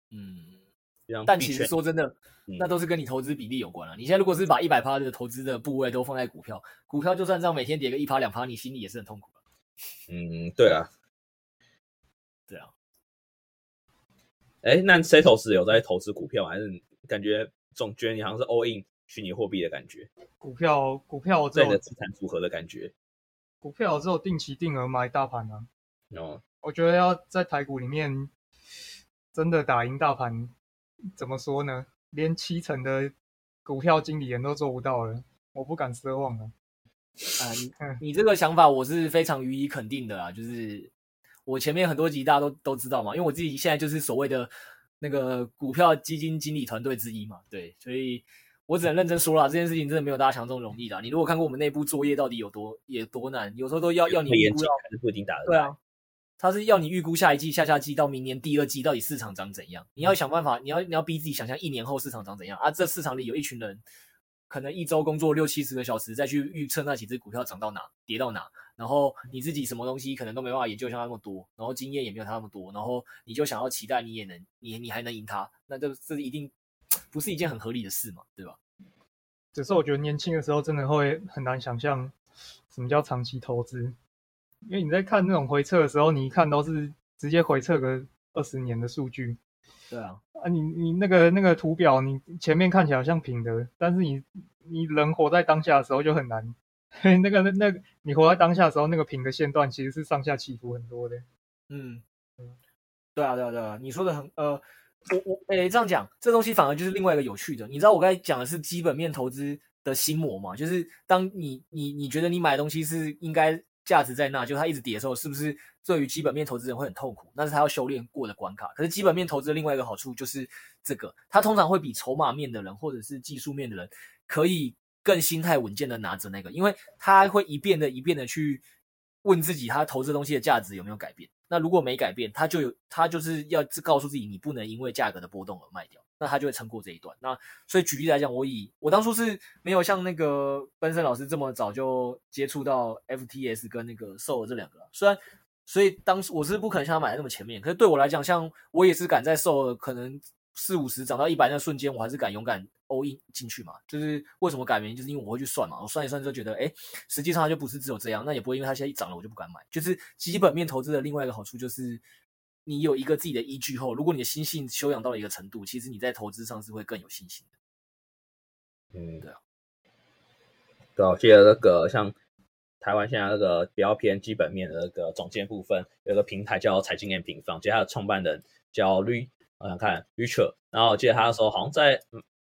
嗯，但其实说真的，嗯、那都是跟你投资比例有关了、啊。你现在如果是把一百趴的投资的部位都放在股票，股票就算这样每天跌个一趴两趴，你心里也是很痛苦的。嗯，对啊，对啊。哎，那 Setos 有在投资股票，还是感觉总觉得你好像是 all in 虚拟货币的感觉？股票，股票这的资产组合的感觉。股票只有定期定额买大盘啊。哦。我觉得要在台股里面真的打赢大盘，怎么说呢？连七成的股票经理人都做不到了，我不敢奢望了。啊，你你这个想法我是非常予以肯定的啊。就是我前面很多集大家都都知道嘛，因为我自己现在就是所谓的那个股票基金经理团队之一嘛，对，所以我只能认真说了，这件事情真的没有大家想中容易的。你如果看过我们内部作业到底有多也多难，有时候都要要你预估是不一定打得对啊。他是要你预估下一季、下下季到明年第二季到底市场长怎样？你要想办法，你要你要逼自己想象一年后市场长怎样啊？这市场里有一群人，可能一周工作六七十个小时再去预测那几只股票涨到哪、跌到哪，然后你自己什么东西可能都没办法研究像他那么多，然后经验也没有他那么多，然后你就想要期待你也能，你你还能赢他，那这这一定不是一件很合理的事嘛，对吧？只是我觉得年轻的时候真的会很难想象什么叫长期投资。因为你在看那种回撤的时候，你一看都是直接回撤个二十年的数据。对啊，啊你你那个那个图表，你前面看起来好像平的，但是你你人活在当下的时候就很难。那个那那你活在当下的时候，那个平的线段其实是上下起伏很多的。嗯嗯，对啊对啊对啊，你说的很呃，我我诶这样讲，这东西反而就是另外一个有趣的。你知道我刚才讲的是基本面投资的心魔嘛？就是当你你你觉得你买的东西是应该。价值在那，就它一直跌的时候，是不是对于基本面投资人会很痛苦？那是他要修炼过的关卡。可是基本面投资的另外一个好处就是这个，它通常会比筹码面的人或者是技术面的人可以更心态稳健的拿着那个，因为他会一遍的一遍的去问自己，他投资东西的价值有没有改变？那如果没改变，他就有他就是要告诉自己，你不能因为价格的波动而卖掉。那他就会撑过这一段。那所以举例来讲，我以我当初是没有像那个奔森老师这么早就接触到 FTS 跟那个 SOL 这两个。虽然，所以当时我是不可能像他买的那么前面。可是对我来讲，像我也是敢在 s o 可能四五十涨到一百那瞬间，我还是敢勇敢 all in 进去嘛。就是为什么改原因，就是因为我会去算嘛。我算一算就觉得，哎，实际上它就不是只有这样。那也不会因为它现在一涨了，我就不敢买。就是基本面投资的另外一个好处就是。你有一个自己的依据后，如果你的心性修养到了一个程度，其实你在投资上是会更有信心的。嗯，对啊，对啊，我记得那个像台湾现在那个比较偏基本面的那个总监部分，有个平台叫财经 M 平方，其实它的创办人叫吕，我想看 Richard，然后我记得他的时候好像在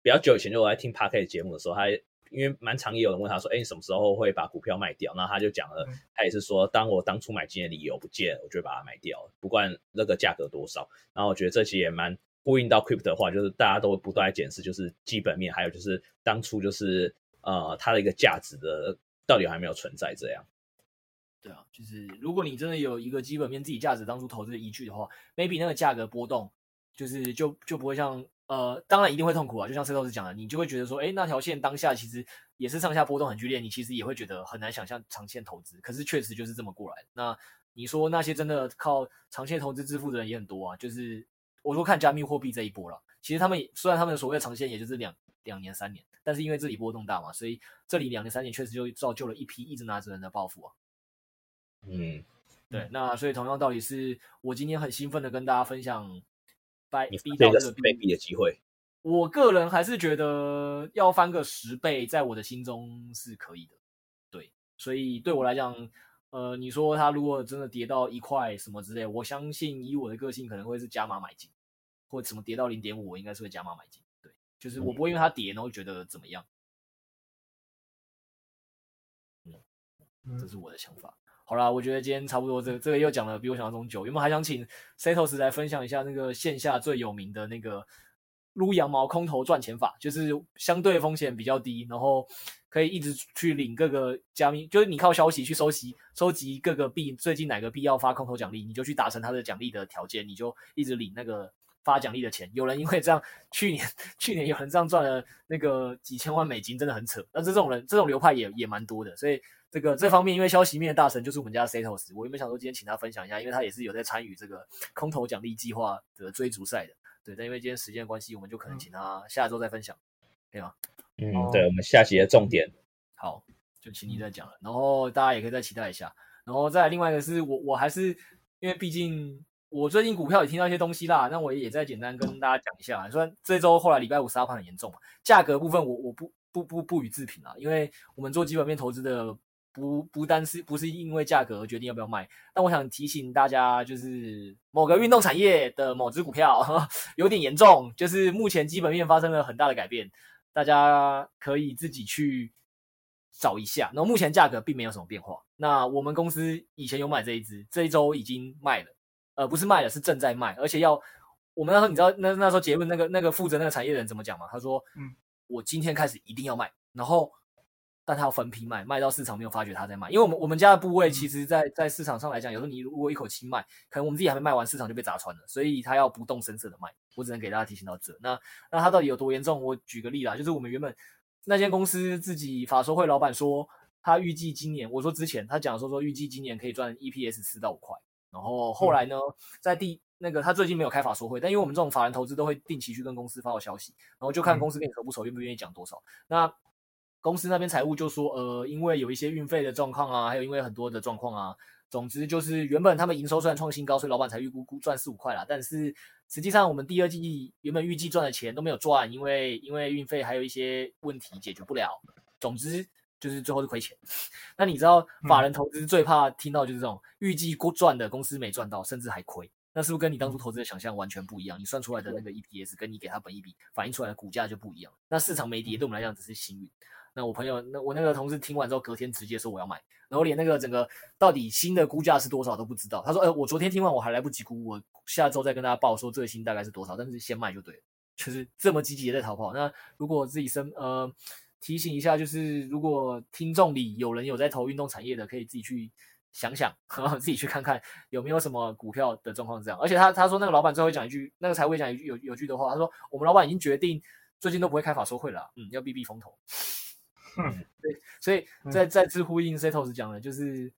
比较久以前就我在听 Parker 节目的时候，他。因为蛮常也有人问他说：“哎，你什么时候会把股票卖掉？”然后他就讲了，他也是说：“当我当初买进的理由不见，我就会把它卖掉，不管那个价格多少。”然后我觉得这期也蛮呼应到 Crypto 的话，就是大家都不断在检视，就是基本面，还有就是当初就是呃它的一个价值的到底还没有存在这样。对啊，就是如果你真的有一个基本面自己价值当初投资的依据的话，maybe 那个价格波动，就是就就不会像呃，当然一定会痛苦啊，就像 Setos 讲的，你就会觉得说，哎，那条线当下其实也是上下波动很剧烈，你其实也会觉得很难想象长线投资。可是确实就是这么过来。那你说那些真的靠长线投资致富的人也很多啊，就是我说看加密货币这一波了，其实他们虽然他们的所谓的长线也就是两两年三年，但是因为这里波动大嘛，所以这里两年三年确实就造就了一批一直拿着人的暴富啊。嗯，对，那所以同样道理是我今天很兴奋的跟大家分享掰币到这个十倍币的机会。我个人还是觉得要翻个十倍，在我的心中是可以的。对，所以对我来讲，呃，你说它如果真的跌到一块什么之类，我相信以我的个性可能会是加码买进，或者什么跌到零点五，我应该是会加码买进。对，就是我不会因为它跌然后觉得怎么样。嗯，这是我的想法。好啦，我觉得今天差不多，这个，这个又讲了比我想象中久。有没有还想请 Setos 来分享一下那个线下最有名的那个撸羊毛空头赚钱法？就是相对风险比较低，然后可以一直去领各个加密，就是你靠消息去收集收集各个币，最近哪个币要发空头奖励，你就去达成它的奖励的条件，你就一直领那个发奖励的钱。有人因为这样，去年去年有人这样赚了那个几千万美金，真的很扯。但是这种人这种流派也也蛮多的，所以。这个这方面，因为消息面的大神就是我们家的 Setos，我原本想说今天请他分享一下，因为他也是有在参与这个空投奖励计划的追逐赛的，对。但因为今天时间关系，我们就可能请他下周再分享，可以吗？嗯，对，我们下期的重点，好，就请你再讲了。然后大家也可以再期待一下。然后再另外一个是我我还是因为毕竟我最近股票也听到一些东西啦，那我也再简单跟大家讲一下。虽然这周后来礼拜五杀盘很严重嘛，价格部分我我不不不不予置评啊，因为我们做基本面投资的。不不单是不是因为价格决定要不要卖，但我想提醒大家，就是某个运动产业的某只股票呵呵 有点严重，就是目前基本面发生了很大的改变，大家可以自己去找一下。那目前价格并没有什么变化。那我们公司以前有买这一只，这一周已经卖了，呃，不是卖了，是正在卖，而且要我们那时候你知道那那时候结论那个那个负责那个产业的人怎么讲吗？他说，嗯，我今天开始一定要卖，然后。但他要分批卖，卖到市场没有发觉他在卖，因为我们我们家的部位其实在，在在市场上来讲，有时候你如果一口气卖，可能我们自己还没卖完，市场就被砸穿了，所以他要不动声色的卖。我只能给大家提醒到这。那那他到底有多严重？我举个例啦，就是我们原本那间公司自己法说会老板说，他预计今年，我说之前他讲说说预计今年可以赚 EPS 四到五块，然后后来呢，在第那个他最近没有开法说会，但因为我们这种法人投资都会定期去跟公司发布消息，然后就看公司跟你熟不熟，愿不愿意讲多少。那公司那边财务就说，呃，因为有一些运费的状况啊，还有因为很多的状况啊，总之就是原本他们营收虽然创新高，所以老板才预估估赚四五块啦。但是实际上我们第二季原本预计赚的钱都没有赚，因为因为运费还有一些问题解决不了。总之就是最后是亏钱。那你知道法人投资最怕听到就是这种预计估赚的公司没赚到，甚至还亏，那是不是跟你当初投资的想象完全不一样？你算出来的那个 EPS 跟你给他本一比反映出来的股价就不一样。那市场没跌对我们来讲只是幸运。那我朋友，那我那个同事听完之后，隔天直接说我要买，然后连那个整个到底新的估价是多少都不知道。他说：“呃，我昨天听完我还来不及估，我下周再跟大家报说最新大概是多少，但是先卖就对了。”就是这么积极的在逃跑。那如果自己身呃提醒一下，就是如果听众里有人有在投运动产业的，可以自己去想想，呵 呵自己去看看有没有什么股票的状况这样。而且他他说那个老板最后讲一句，那个财务讲一句有有句的话，他说我们老板已经决定最近都不会开法说会了，嗯，要避避风头。嗯，对，所以在在知乎应 Setos 讲的，就是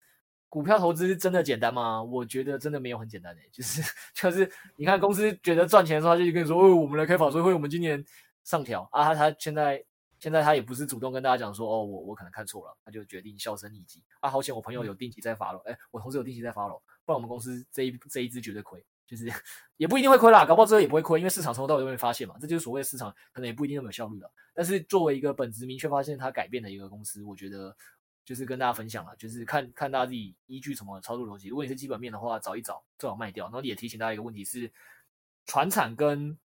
股票投资真的简单吗？我觉得真的没有很简单诶，就是 就是你看公司觉得赚钱的时候，他就跟你说，哦，我们来开法说会，我们今年上调啊，他他现在现在他也不是主动跟大家讲说，哦，我我可能看错了，他就决定销声匿迹啊，好险我朋友有定期在 follow，哎，我同事有定期在 follow，不然我们公司这一这一支绝对亏。就是也不一定会亏啦，搞不好之后也不会亏，因为市场从头到尾都没发现嘛，这就是所谓的市场可能也不一定那么有效率了。但是作为一个本质明确发现它改变的一个公司，我觉得就是跟大家分享了，就是看看大家自己依据什么操作逻辑。如果你是基本面的话，找一找最好卖掉。然后也提醒大家一个问题是，传产跟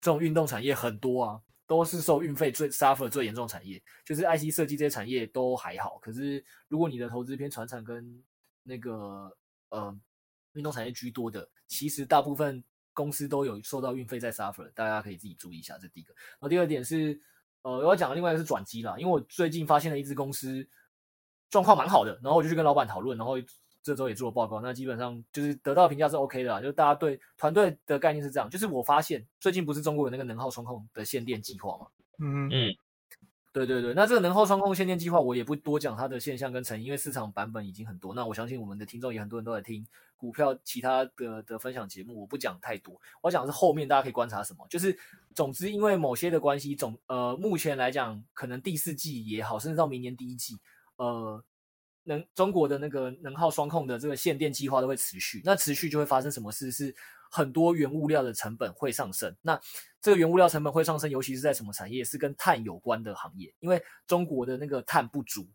这种运动产业很多啊，都是受运费最 suffer 最严重的产业。就是 IC 设计这些产业都还好，可是如果你的投资偏传产跟那个呃。运动产业居多的，其实大部分公司都有受到运费在 suffer，大家可以自己注意一下。这第一个。然后第二点是，呃，我要讲的另外一个是转机啦，因为我最近发现了一支公司，状况蛮好的，然后我就去跟老板讨论，然后这周也做了报告，那基本上就是得到评价是 OK 的啦，就是大家对团队的概念是这样，就是我发现最近不是中国有那个能耗双控的限电计划吗？嗯嗯。对对对，那这个能耗双控限电计划，我也不多讲它的现象跟成因，因为市场版本已经很多。那我相信我们的听众也很多人都在听股票其他的的分享节目，我不讲太多。我讲的是后面大家可以观察什么，就是总之因为某些的关系，总呃目前来讲，可能第四季也好，甚至到明年第一季，呃，能中国的那个能耗双控的这个限电计划都会持续。那持续就会发生什么事？是很多原物料的成本会上升。那这个原物料成本会上升，尤其是在什么产业？是跟碳有关的行业，因为中国的那个碳不足，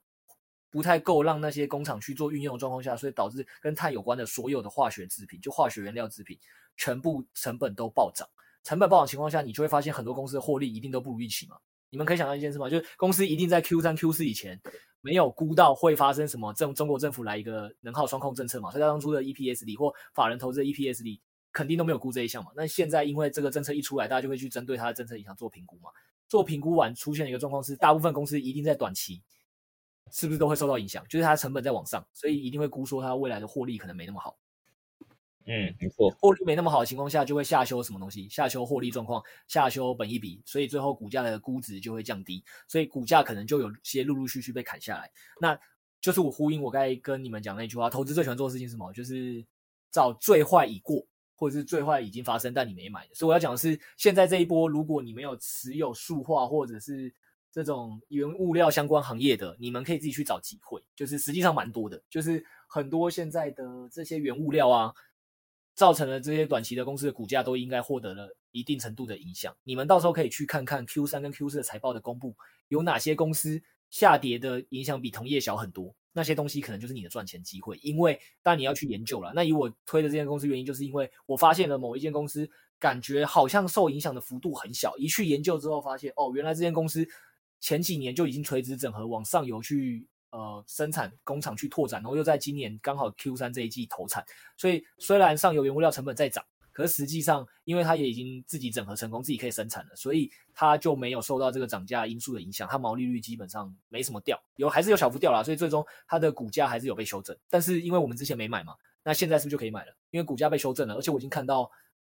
不太够让那些工厂去做运用的状况下，所以导致跟碳有关的所有的化学制品，就化学原料制品，全部成本都暴涨。成本暴涨情况下，你就会发现很多公司的获利一定都不如预期嘛。你们可以想到一件事吗？就是公司一定在 Q 三、Q 四以前没有估到会发生什么政中国政府来一个能耗双控政策嘛，所以他当初的 EPS 里或法人投资的 EPS 里。肯定都没有估这一项嘛，那现在因为这个政策一出来，大家就会去针对它的政策影响做评估嘛。做评估完出现一个状况是，大部分公司一定在短期是不是都会受到影响？就是它的成本在往上，所以一定会估说它未来的获利可能没那么好。嗯，没错，获利没那么好的情况下，就会下修什么东西？下修获利状况，下修本益比，所以最后股价的估值就会降低，所以股价可能就有些陆陆续续被砍下来。那就是我呼应我刚才跟你们讲那句话：投资最喜欢做的事情是什么？就是找最坏已过。或者是最坏已经发生，但你没买，所以我要讲的是，现在这一波，如果你没有持有塑化或者是这种原物料相关行业的，你们可以自己去找机会，就是实际上蛮多的，就是很多现在的这些原物料啊，造成了这些短期的公司的股价都应该获得了一定程度的影响。你们到时候可以去看看 Q 三跟 Q 四的财报的公布，有哪些公司下跌的影响比同业小很多。那些东西可能就是你的赚钱机会，因为当然你要去研究了。那以我推的这间公司原因，就是因为我发现了某一间公司，感觉好像受影响的幅度很小。一去研究之后，发现哦，原来这间公司前几年就已经垂直整合往上游去呃生产工厂去拓展，然后又在今年刚好 Q 三这一季投产。所以虽然上游原物料成本在涨。可是实际上，因为它也已经自己整合成功，自己可以生产了，所以它就没有受到这个涨价因素的影响，它毛利率基本上没什么掉，有还是有小幅掉啦，所以最终它的股价还是有被修正。但是因为我们之前没买嘛，那现在是不是就可以买了？因为股价被修正了，而且我已经看到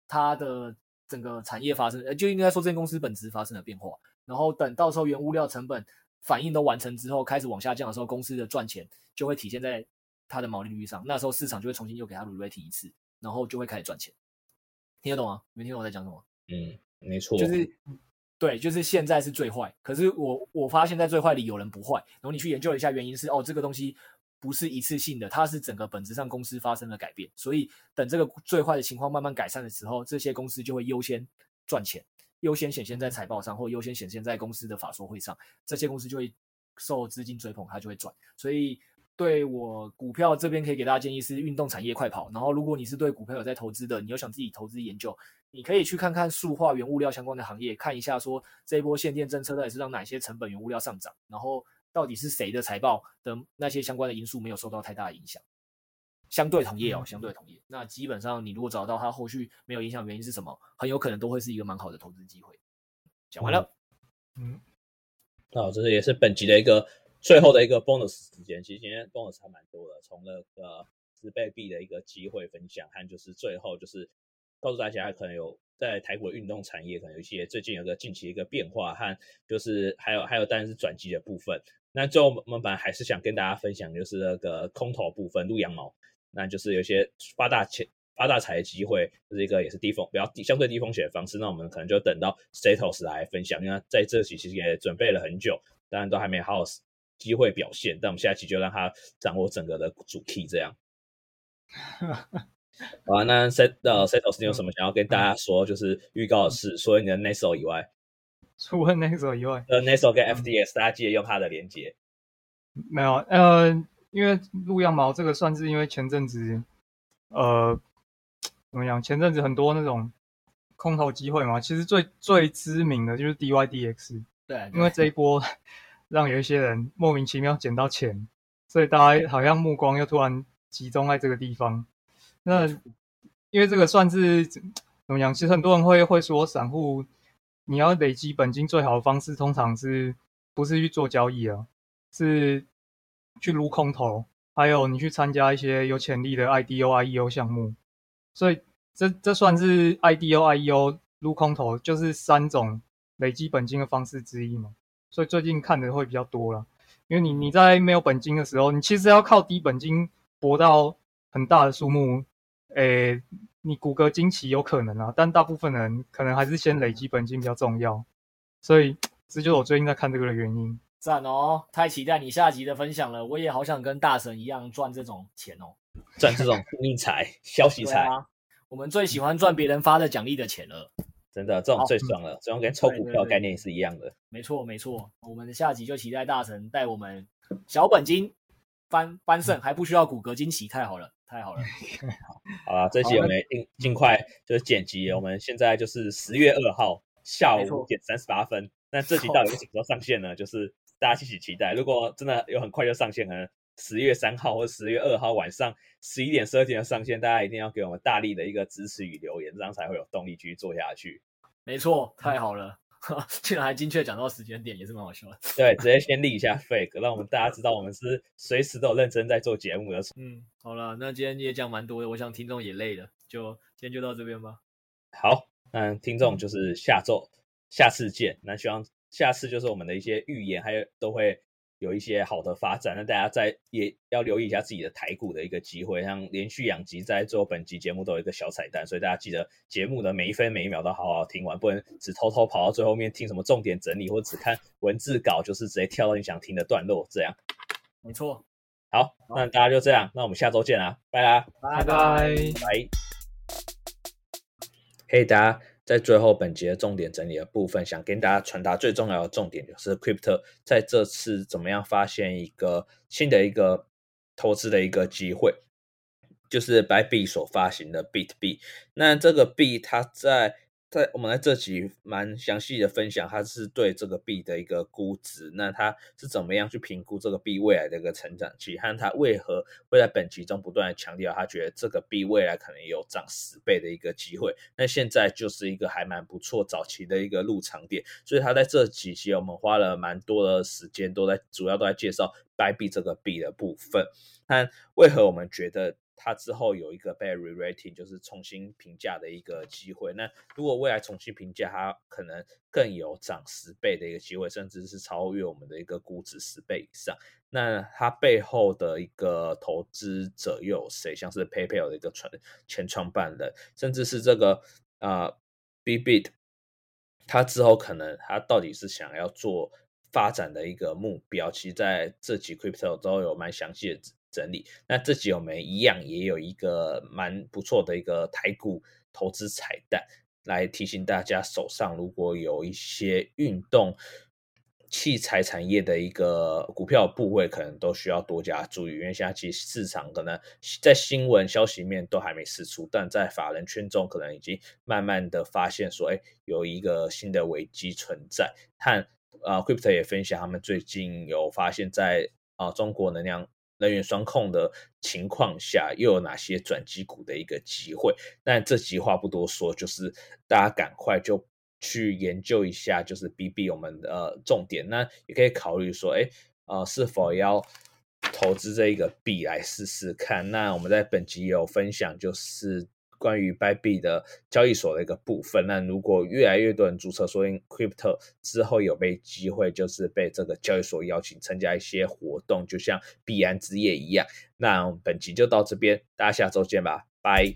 它的整个产业发生，呃，就应该说这间公司本质发生了变化。然后等到时候原物料成本反应都完成之后，开始往下降的时候，公司的赚钱就会体现在它的毛利率上，那时候市场就会重新又给它 re-rating 一次，然后就会开始赚钱。听得懂吗？没听懂我在讲什么？嗯，没错，就是对，就是现在是最坏。可是我我发现，在最坏里有人不坏。然后你去研究一下原因是，哦，这个东西不是一次性的，它是整个本质上公司发生了改变。所以等这个最坏的情况慢慢改善的时候，这些公司就会优先赚钱，优先显现在财报上，或优先显现在公司的法说会上。这些公司就会受资金追捧，它就会赚。所以。对我股票这边可以给大家建议是运动产业快跑。然后如果你是对股票有在投资的，你又想自己投资研究，你可以去看看塑化原物料相关的行业，看一下说这一波限电政策到底是让哪些成本原物料上涨，然后到底是谁的财报的那些相关的因素没有受到太大的影响。相对同业哦，相对同业，那基本上你如果找到它后续没有影响原因是什么，很有可能都会是一个蛮好的投资机会。讲完了，嗯，好，这是也是本集的一个。最后的一个 bonus 时间，其实今天 bonus 还蛮多的，从那个十倍币的一个机会分享，和就是最后就是告诉大家，可能有在台股的运动产业，可能有一些最近有个近期一个变化，和就是还有还有当然是转机的部分。那最后我们本来还是想跟大家分享，就是那个空头部分，卤羊毛，那就是有些发大钱发大财的机会，这是一个也是低风比较低相对低风险的方式。那我们可能就等到 status 来分享，因为在这期其实也准备了很久，当然都还没好。机会表现，但我们下一期就让他掌握整个的主题，这样。好啊，那 Set 呃 Setos 你有什么想要跟大家说？就是预告的是，除了你的 Neso 以外，除了 Neso 以外，呃 Neso 跟 FDS，、嗯、大家记得用它的连接。没有，呃，因为卤羊毛这个算是因为前阵子，呃，怎么样？前阵子很多那种空头机会嘛，其实最最知名的就是 DYDX，对，对，因为这一波。让有一些人莫名其妙捡到钱，所以大家好像目光又突然集中在这个地方。那因为这个算是怎么讲？其实很多人会会说，散户你要累积本金最好的方式，通常是不是去做交易啊？是去撸空头，还有你去参加一些有潜力的 IDO、IEO 项目，所以这这算是 IDO、IEO 撸空头，就是三种累积本金的方式之一嘛。所以最近看的会比较多了，因为你你在没有本金的时候，你其实要靠低本金博到很大的数目，诶，你骨骼惊奇有可能啊，但大部分人可能还是先累积本金比较重要，所以这就是我最近在看这个的原因。赞哦，太期待你下集的分享了，我也好想跟大神一样赚这种钱哦，赚这种命财、消息 财啊，我们最喜欢赚别人发的奖励的钱了。真的，这种最爽了，这种跟抽股票概念也是一样的。没错，没错。我们下集就期待大神带我们小本金翻翻胜，还不需要骨骼惊奇，太好了，太好了。好了，这集我们尽尽快就是剪辑。我们现在就是十月二号下午五点三十八分。那这集到底什么时候上线呢？就是大家一起期待。如果真的有很快就上线，可能。十月三号或十月二号晚上十一点、十二点的上线，大家一定要给我们大力的一个支持与留言，这样才会有动力继续做下去。没错，太好了，竟然还精确讲到时间点，也是蛮好笑的。对，直接先立一下 fake，让我们大家知道我们是随时都有认真在做节目的。嗯，好了，那今天也讲蛮多的，我想听众也累了，就今天就到这边吧。好，那听众就是下周下次见。那希望下次就是我们的一些预言，还有都会。有一些好的发展，那大家在也要留意一下自己的台股的一个机会。像连续两集在做本集节目都有一个小彩蛋，所以大家记得节目的每一分每一秒都好好听完，不能只偷偷跑到最后面听什么重点整理，或者只看文字稿，就是直接跳到你想听的段落。这样，没错。好，那大家就这样，那我们下周见啦，拜啦，拜拜，拜。嘿，大家。在最后本节重点整理的部分，想跟大家传达最重要的重点，就是 Crypto 在这次怎么样发现一个新的一个投资的一个机会，就是白币所发行的 BitB。那这个币它在在我们在这集蛮详细的分享，它是对这个币的一个估值，那它是怎么样去评估这个币未来的一个成长期，和它为何会在本集中不断的强调，他觉得这个币未来可能有涨十倍的一个机会。那现在就是一个还蛮不错早期的一个入场点，所以他在这几期我们花了蛮多的时间，都在主要都在介绍白币这个币的部分，那为何我们觉得？它之后有一个被 re-rating，就是重新评价的一个机会。那如果未来重新评价，它可能更有涨十倍的一个机会，甚至是超越我们的一个估值十倍以上。那它背后的一个投资者又有谁？像是 PayPal 的一个传前创办人，甚至是这个啊、，Bbit，它之后可能它到底是想要做发展的一个目标？其实在这几 Crypto 都有蛮详细的。整理，那这集我们一样也有一个蛮不错的一个台股投资彩蛋，来提醒大家手上如果有一些运动器材产业的一个股票部位，可能都需要多加注意，因为现在其实市场可能在新闻消息面都还没释出，但在法人圈中可能已经慢慢的发现说，哎，有一个新的危机存在。和呃，Crypto 也分享他们最近有发现在，啊中国能量。能源双控的情况下，又有哪些转机股的一个机会？但这集话不多说，就是大家赶快就去研究一下，就是 BB 我们的、呃、重点。那也可以考虑说，哎，呃，是否要投资这一个币来试试看？那我们在本集有分享，就是。关于 Bybit 的交易所的一个部分，那如果越来越多人注册，说不定 Crypto 之后有被机会，就是被这个交易所邀请参加一些活动，就像必然之夜一样。那本集就到这边，大家下周见吧，拜。